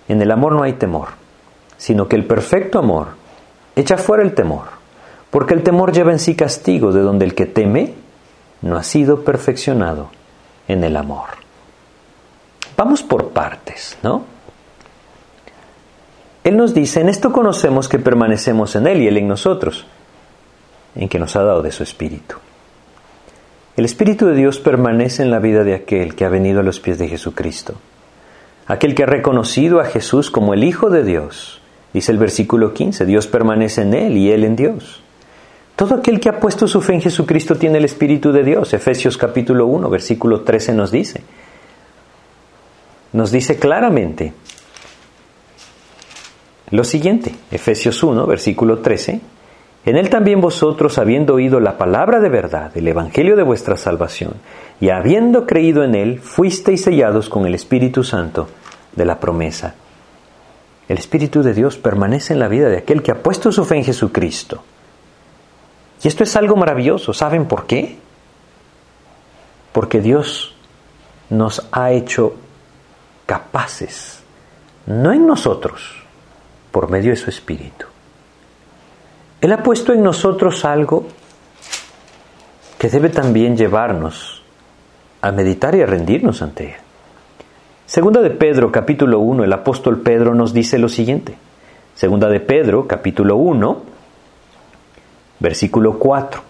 En el amor no hay temor, sino que el perfecto amor echa fuera el temor, porque el temor lleva en sí castigo, de donde el que teme no ha sido perfeccionado en el amor. Vamos por partes, ¿no? Él nos dice, en esto conocemos que permanecemos en Él y Él en nosotros en que nos ha dado de su Espíritu. El Espíritu de Dios permanece en la vida de aquel que ha venido a los pies de Jesucristo, aquel que ha reconocido a Jesús como el Hijo de Dios. Dice el versículo 15, Dios permanece en Él y Él en Dios. Todo aquel que ha puesto su fe en Jesucristo tiene el Espíritu de Dios. Efesios capítulo 1, versículo 13 nos dice, nos dice claramente lo siguiente, Efesios 1, versículo 13, en él también vosotros, habiendo oído la palabra de verdad, el evangelio de vuestra salvación, y habiendo creído en él, fuisteis sellados con el Espíritu Santo de la promesa. El Espíritu de Dios permanece en la vida de aquel que ha puesto su fe en Jesucristo. Y esto es algo maravilloso. ¿Saben por qué? Porque Dios nos ha hecho capaces, no en nosotros, por medio de su Espíritu. Él ha puesto en nosotros algo que debe también llevarnos a meditar y a rendirnos ante Él. Segunda de Pedro, capítulo 1, el apóstol Pedro nos dice lo siguiente. Segunda de Pedro, capítulo 1, versículo 4.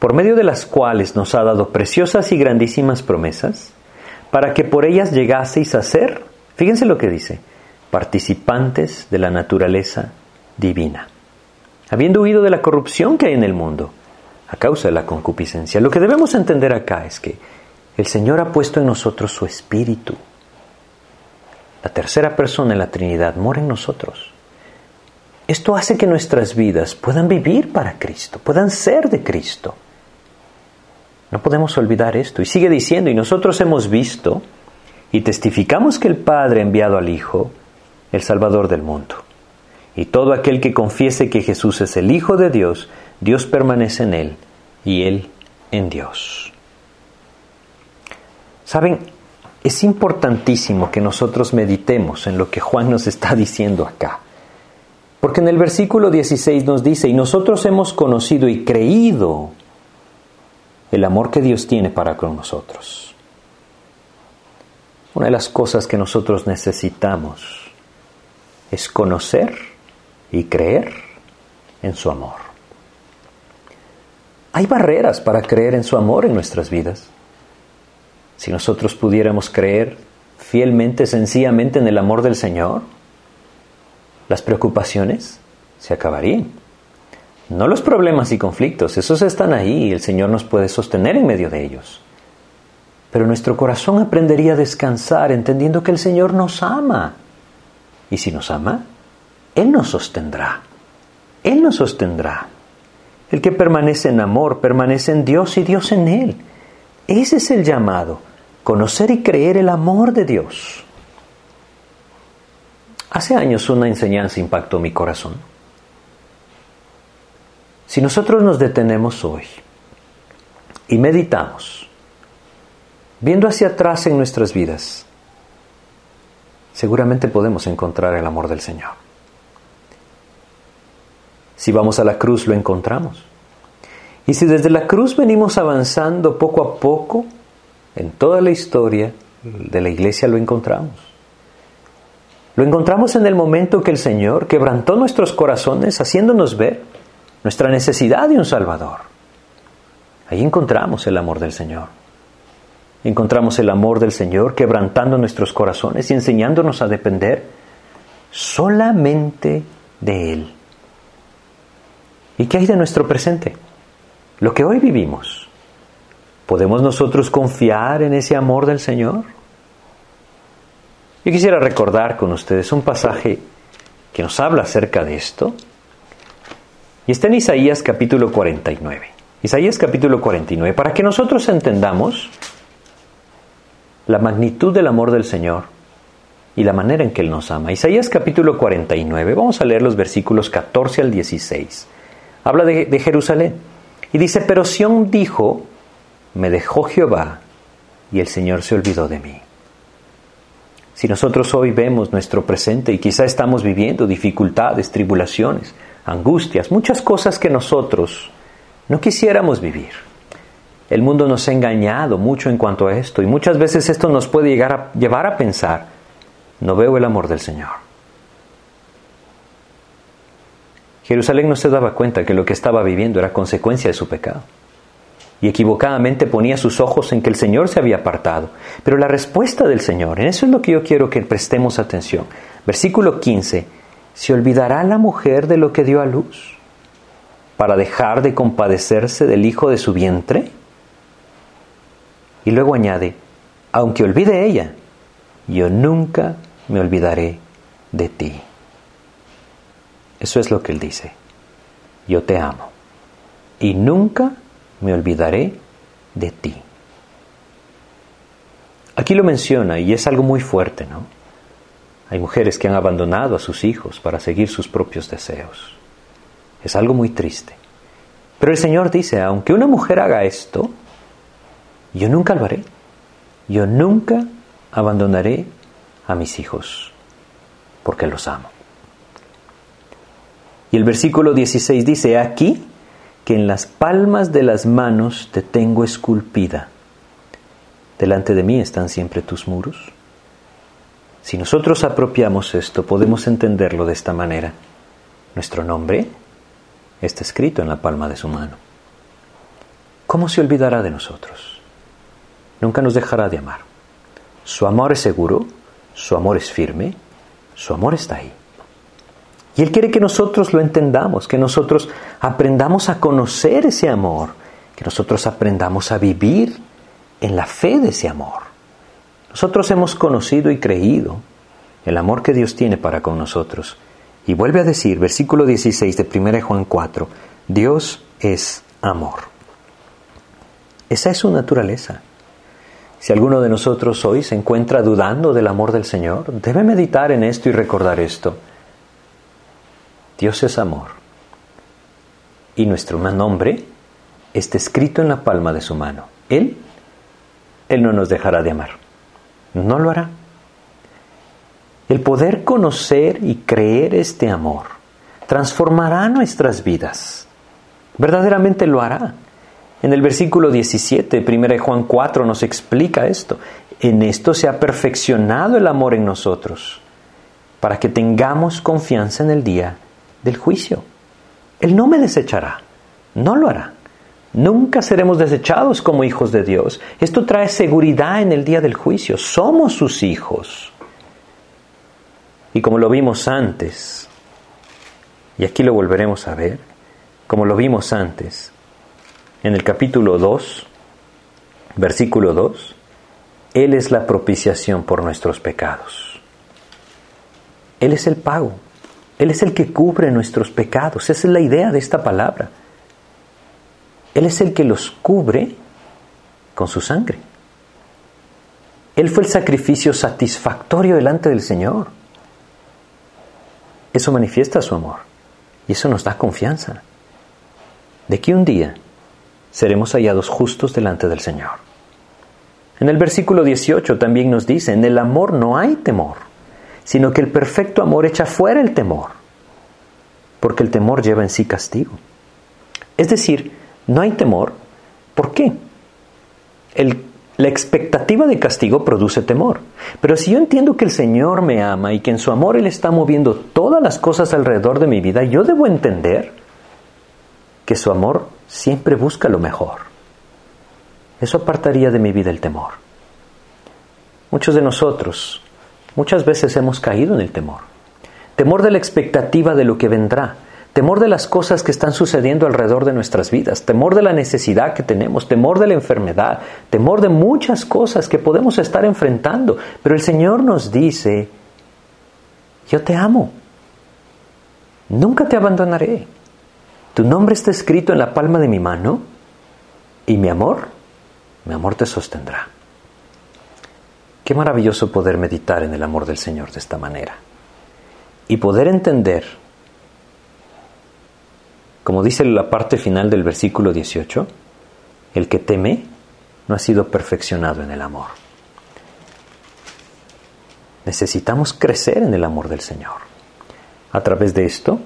Por medio de las cuales nos ha dado preciosas y grandísimas promesas, para que por ellas llegaseis a ser, fíjense lo que dice, participantes de la naturaleza divina, habiendo huido de la corrupción que hay en el mundo a causa de la concupiscencia. Lo que debemos entender acá es que el Señor ha puesto en nosotros su espíritu. La tercera persona en la Trinidad mora en nosotros. Esto hace que nuestras vidas puedan vivir para Cristo, puedan ser de Cristo. No podemos olvidar esto. Y sigue diciendo, y nosotros hemos visto y testificamos que el Padre ha enviado al Hijo, el Salvador del mundo. Y todo aquel que confiese que Jesús es el Hijo de Dios, Dios permanece en él y él en Dios. Saben, es importantísimo que nosotros meditemos en lo que Juan nos está diciendo acá. Porque en el versículo 16 nos dice, y nosotros hemos conocido y creído el amor que Dios tiene para con nosotros. Una de las cosas que nosotros necesitamos es conocer y creer en su amor. Hay barreras para creer en su amor en nuestras vidas. Si nosotros pudiéramos creer fielmente, sencillamente en el amor del Señor, las preocupaciones se acabarían. No los problemas y conflictos, esos están ahí y el Señor nos puede sostener en medio de ellos. Pero nuestro corazón aprendería a descansar entendiendo que el Señor nos ama y si nos ama, Él nos sostendrá. Él nos sostendrá. El que permanece en amor permanece en Dios y Dios en Él. Ese es el llamado, conocer y creer el amor de Dios. Hace años una enseñanza impactó mi corazón. Si nosotros nos detenemos hoy y meditamos, viendo hacia atrás en nuestras vidas, seguramente podemos encontrar el amor del Señor. Si vamos a la cruz lo encontramos. Y si desde la cruz venimos avanzando poco a poco, en toda la historia de la iglesia lo encontramos. Lo encontramos en el momento que el Señor quebrantó nuestros corazones haciéndonos ver nuestra necesidad de un Salvador. Ahí encontramos el amor del Señor. Encontramos el amor del Señor quebrantando nuestros corazones y enseñándonos a depender solamente de Él. ¿Y qué hay de nuestro presente? Lo que hoy vivimos. ¿Podemos nosotros confiar en ese amor del Señor? Yo quisiera recordar con ustedes un pasaje que nos habla acerca de esto. Y está en Isaías capítulo 49. Isaías capítulo 49, para que nosotros entendamos la magnitud del amor del Señor y la manera en que Él nos ama. Isaías capítulo 49, vamos a leer los versículos 14 al 16. Habla de, Jerusalén y dice, pero Sión dijo, me dejó Jehová y el Señor se olvidó de mí. Si nosotros hoy vemos nuestro presente y quizá estamos viviendo dificultades, tribulaciones, angustias, muchas cosas que nosotros no quisiéramos vivir, el mundo nos ha engañado mucho en cuanto a esto y muchas veces esto nos puede llevar a pensar, no veo el amor del Señor. Jerusalén no se daba cuenta que lo que estaba viviendo era consecuencia de su pecado. Y equivocadamente ponía sus ojos en que el Señor se había apartado. Pero la respuesta del Señor, en eso es lo que yo quiero que prestemos atención. Versículo 15, ¿se olvidará la mujer de lo que dio a luz para dejar de compadecerse del hijo de su vientre? Y luego añade, aunque olvide ella, yo nunca me olvidaré de ti. Eso es lo que él dice. Yo te amo y nunca me olvidaré de ti. Aquí lo menciona y es algo muy fuerte, ¿no? Hay mujeres que han abandonado a sus hijos para seguir sus propios deseos. Es algo muy triste. Pero el Señor dice, aunque una mujer haga esto, yo nunca lo haré. Yo nunca abandonaré a mis hijos, porque los amo. Y el versículo 16 dice, aquí que en las palmas de las manos te tengo esculpida. Delante de mí están siempre tus muros. Si nosotros apropiamos esto, podemos entenderlo de esta manera. Nuestro nombre está escrito en la palma de su mano. ¿Cómo se olvidará de nosotros? Nunca nos dejará de amar. Su amor es seguro, su amor es firme, su amor está ahí. Y Él quiere que nosotros lo entendamos, que nosotros aprendamos a conocer ese amor, que nosotros aprendamos a vivir en la fe de ese amor. Nosotros hemos conocido y creído el amor que Dios tiene para con nosotros. Y vuelve a decir, versículo 16 de 1 Juan 4, Dios es amor. Esa es su naturaleza. Si alguno de nosotros hoy se encuentra dudando del amor del Señor, debe meditar en esto y recordar esto. Dios es amor. Y nuestro nombre está escrito en la palma de su mano. Él, Él no nos dejará de amar. No lo hará. El poder conocer y creer este amor transformará nuestras vidas. Verdaderamente lo hará. En el versículo 17, 1 Juan 4 nos explica esto. En esto se ha perfeccionado el amor en nosotros, para que tengamos confianza en el día del juicio. Él no me desechará, no lo hará. Nunca seremos desechados como hijos de Dios. Esto trae seguridad en el día del juicio. Somos sus hijos. Y como lo vimos antes, y aquí lo volveremos a ver, como lo vimos antes, en el capítulo 2, versículo 2, Él es la propiciación por nuestros pecados. Él es el pago. Él es el que cubre nuestros pecados. Esa es la idea de esta palabra. Él es el que los cubre con su sangre. Él fue el sacrificio satisfactorio delante del Señor. Eso manifiesta su amor y eso nos da confianza de que un día seremos hallados justos delante del Señor. En el versículo 18 también nos dice, en el amor no hay temor sino que el perfecto amor echa fuera el temor, porque el temor lleva en sí castigo. Es decir, no hay temor. ¿Por qué? la expectativa de castigo produce temor. Pero si yo entiendo que el Señor me ama y que en su amor Él está moviendo todas las cosas alrededor de mi vida, yo debo entender que su amor siempre busca lo mejor. Eso apartaría de mi vida el temor. Muchos de nosotros Muchas veces hemos caído en el temor. Temor de la expectativa de lo que vendrá, temor de las cosas que están sucediendo alrededor de nuestras vidas, temor de la necesidad que tenemos, temor de la enfermedad, temor de muchas cosas que podemos estar enfrentando. Pero el Señor nos dice, yo te amo, nunca te abandonaré. Tu nombre está escrito en la palma de mi mano y mi amor, mi amor te sostendrá. Qué maravilloso poder meditar en el amor del Señor de esta manera y poder entender, como dice la parte final del versículo 18, el que teme no ha sido perfeccionado en el amor. Necesitamos crecer en el amor del Señor. A través de esto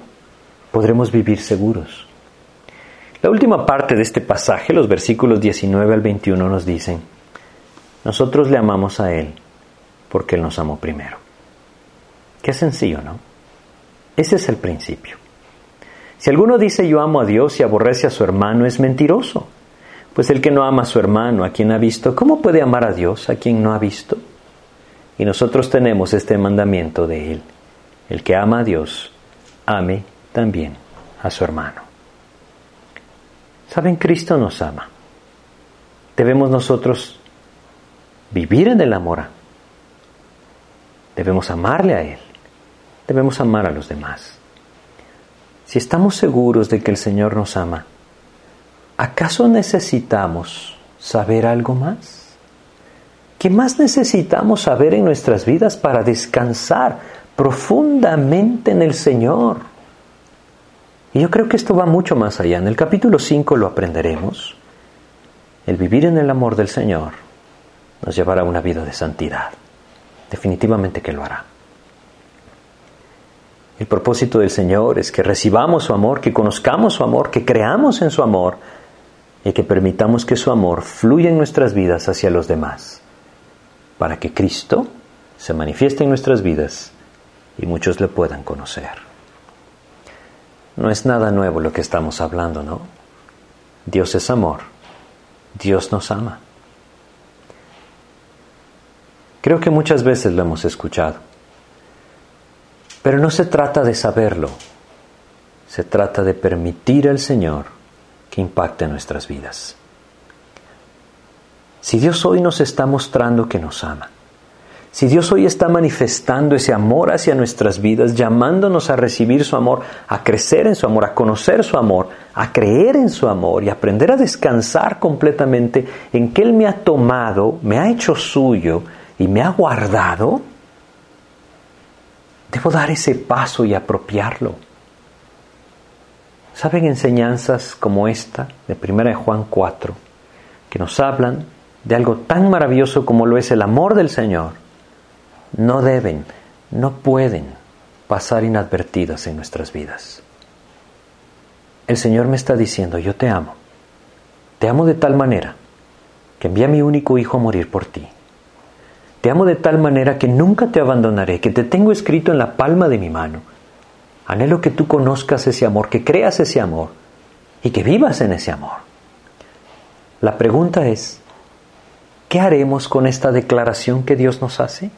podremos vivir seguros. La última parte de este pasaje, los versículos 19 al 21, nos dicen, nosotros le amamos a Él porque Él nos amó primero. Qué sencillo, ¿no? Ese es el principio. Si alguno dice yo amo a Dios y aborrece a su hermano, es mentiroso. Pues el que no ama a su hermano, a quien ha visto, ¿cómo puede amar a Dios a quien no ha visto? Y nosotros tenemos este mandamiento de Él. El que ama a Dios, ame también a su hermano. ¿Saben? Cristo nos ama. Debemos nosotros vivir en el amor Debemos amarle a Él. Debemos amar a los demás. Si estamos seguros de que el Señor nos ama, ¿acaso necesitamos saber algo más? ¿Qué más necesitamos saber en nuestras vidas para descansar profundamente en el Señor? Y yo creo que esto va mucho más allá. En el capítulo 5 lo aprenderemos. El vivir en el amor del Señor nos llevará a una vida de santidad. Definitivamente que lo hará. El propósito del Señor es que recibamos su amor, que conozcamos su amor, que creamos en su amor y que permitamos que su amor fluya en nuestras vidas hacia los demás, para que Cristo se manifieste en nuestras vidas y muchos le puedan conocer. No es nada nuevo lo que estamos hablando, ¿no? Dios es amor, Dios nos ama. Creo que muchas veces lo hemos escuchado. Pero no se trata de saberlo, se trata de permitir al Señor que impacte nuestras vidas. Si Dios hoy nos está mostrando que nos ama, si Dios hoy está manifestando ese amor hacia nuestras vidas, llamándonos a recibir su amor, a crecer en su amor, a conocer su amor, a creer en su amor y aprender a descansar completamente en que Él me ha tomado, me ha hecho suyo y me ha guardado, Debo dar ese paso y apropiarlo. ¿Saben enseñanzas como esta de 1 Juan 4 que nos hablan de algo tan maravilloso como lo es el amor del Señor? No deben, no pueden pasar inadvertidas en nuestras vidas. El Señor me está diciendo, yo te amo. Te amo de tal manera que envié a mi único hijo a morir por ti. Te amo de tal manera que nunca te abandonaré, que te tengo escrito en la palma de mi mano. Anhelo que tú conozcas ese amor, que creas ese amor y que vivas en ese amor. La pregunta es, ¿qué haremos con esta declaración que Dios nos hace?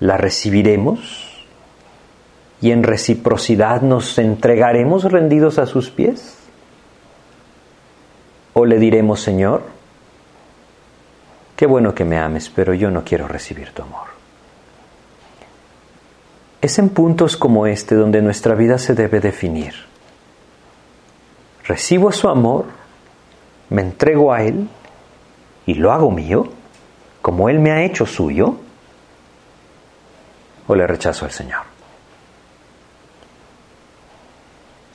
¿La recibiremos y en reciprocidad nos entregaremos rendidos a sus pies? ¿O le diremos, Señor, Qué bueno que me ames, pero yo no quiero recibir tu amor. Es en puntos como este donde nuestra vida se debe definir. ¿Recibo su amor? ¿Me entrego a Él? ¿Y lo hago mío? ¿Como Él me ha hecho suyo? ¿O le rechazo al Señor?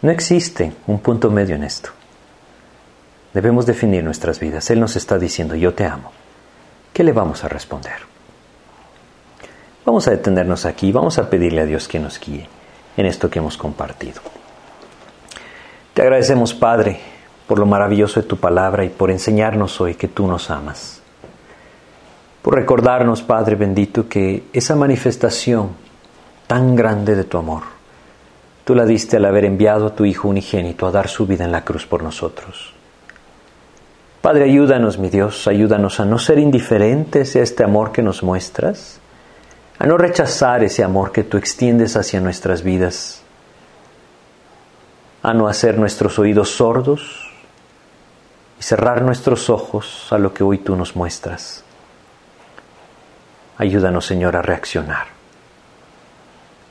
No existe un punto medio en esto. Debemos definir nuestras vidas. Él nos está diciendo, yo te amo. ¿Qué le vamos a responder? Vamos a detenernos aquí vamos a pedirle a Dios que nos guíe en esto que hemos compartido. Te agradecemos, Padre, por lo maravilloso de tu palabra y por enseñarnos hoy que tú nos amas. Por recordarnos, Padre bendito, que esa manifestación tan grande de tu amor, tú la diste al haber enviado a tu Hijo unigénito a dar su vida en la cruz por nosotros. Padre, ayúdanos, mi Dios, ayúdanos a no ser indiferentes a este amor que nos muestras, a no rechazar ese amor que tú extiendes hacia nuestras vidas, a no hacer nuestros oídos sordos y cerrar nuestros ojos a lo que hoy tú nos muestras. Ayúdanos, Señor, a reaccionar,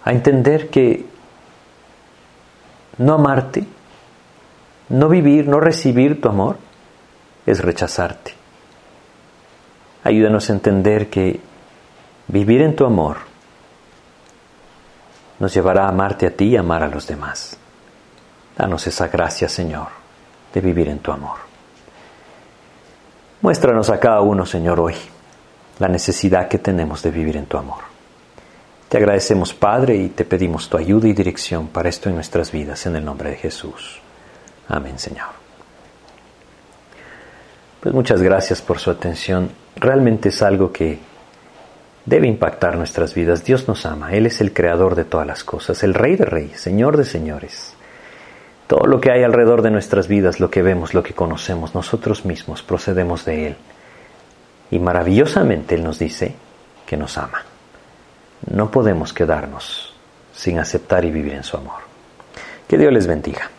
a entender que no amarte, no vivir, no recibir tu amor, es rechazarte. Ayúdanos a entender que vivir en tu amor nos llevará a amarte a ti y amar a los demás. Danos esa gracia, Señor, de vivir en tu amor. Muéstranos a cada uno, Señor, hoy la necesidad que tenemos de vivir en tu amor. Te agradecemos, Padre, y te pedimos tu ayuda y dirección para esto en nuestras vidas, en el nombre de Jesús. Amén, Señor. Pues muchas gracias por su atención. Realmente es algo que debe impactar nuestras vidas. Dios nos ama. Él es el creador de todas las cosas, el rey de reyes, señor de señores. Todo lo que hay alrededor de nuestras vidas, lo que vemos, lo que conocemos, nosotros mismos procedemos de Él. Y maravillosamente Él nos dice que nos ama. No podemos quedarnos sin aceptar y vivir en su amor. Que Dios les bendiga.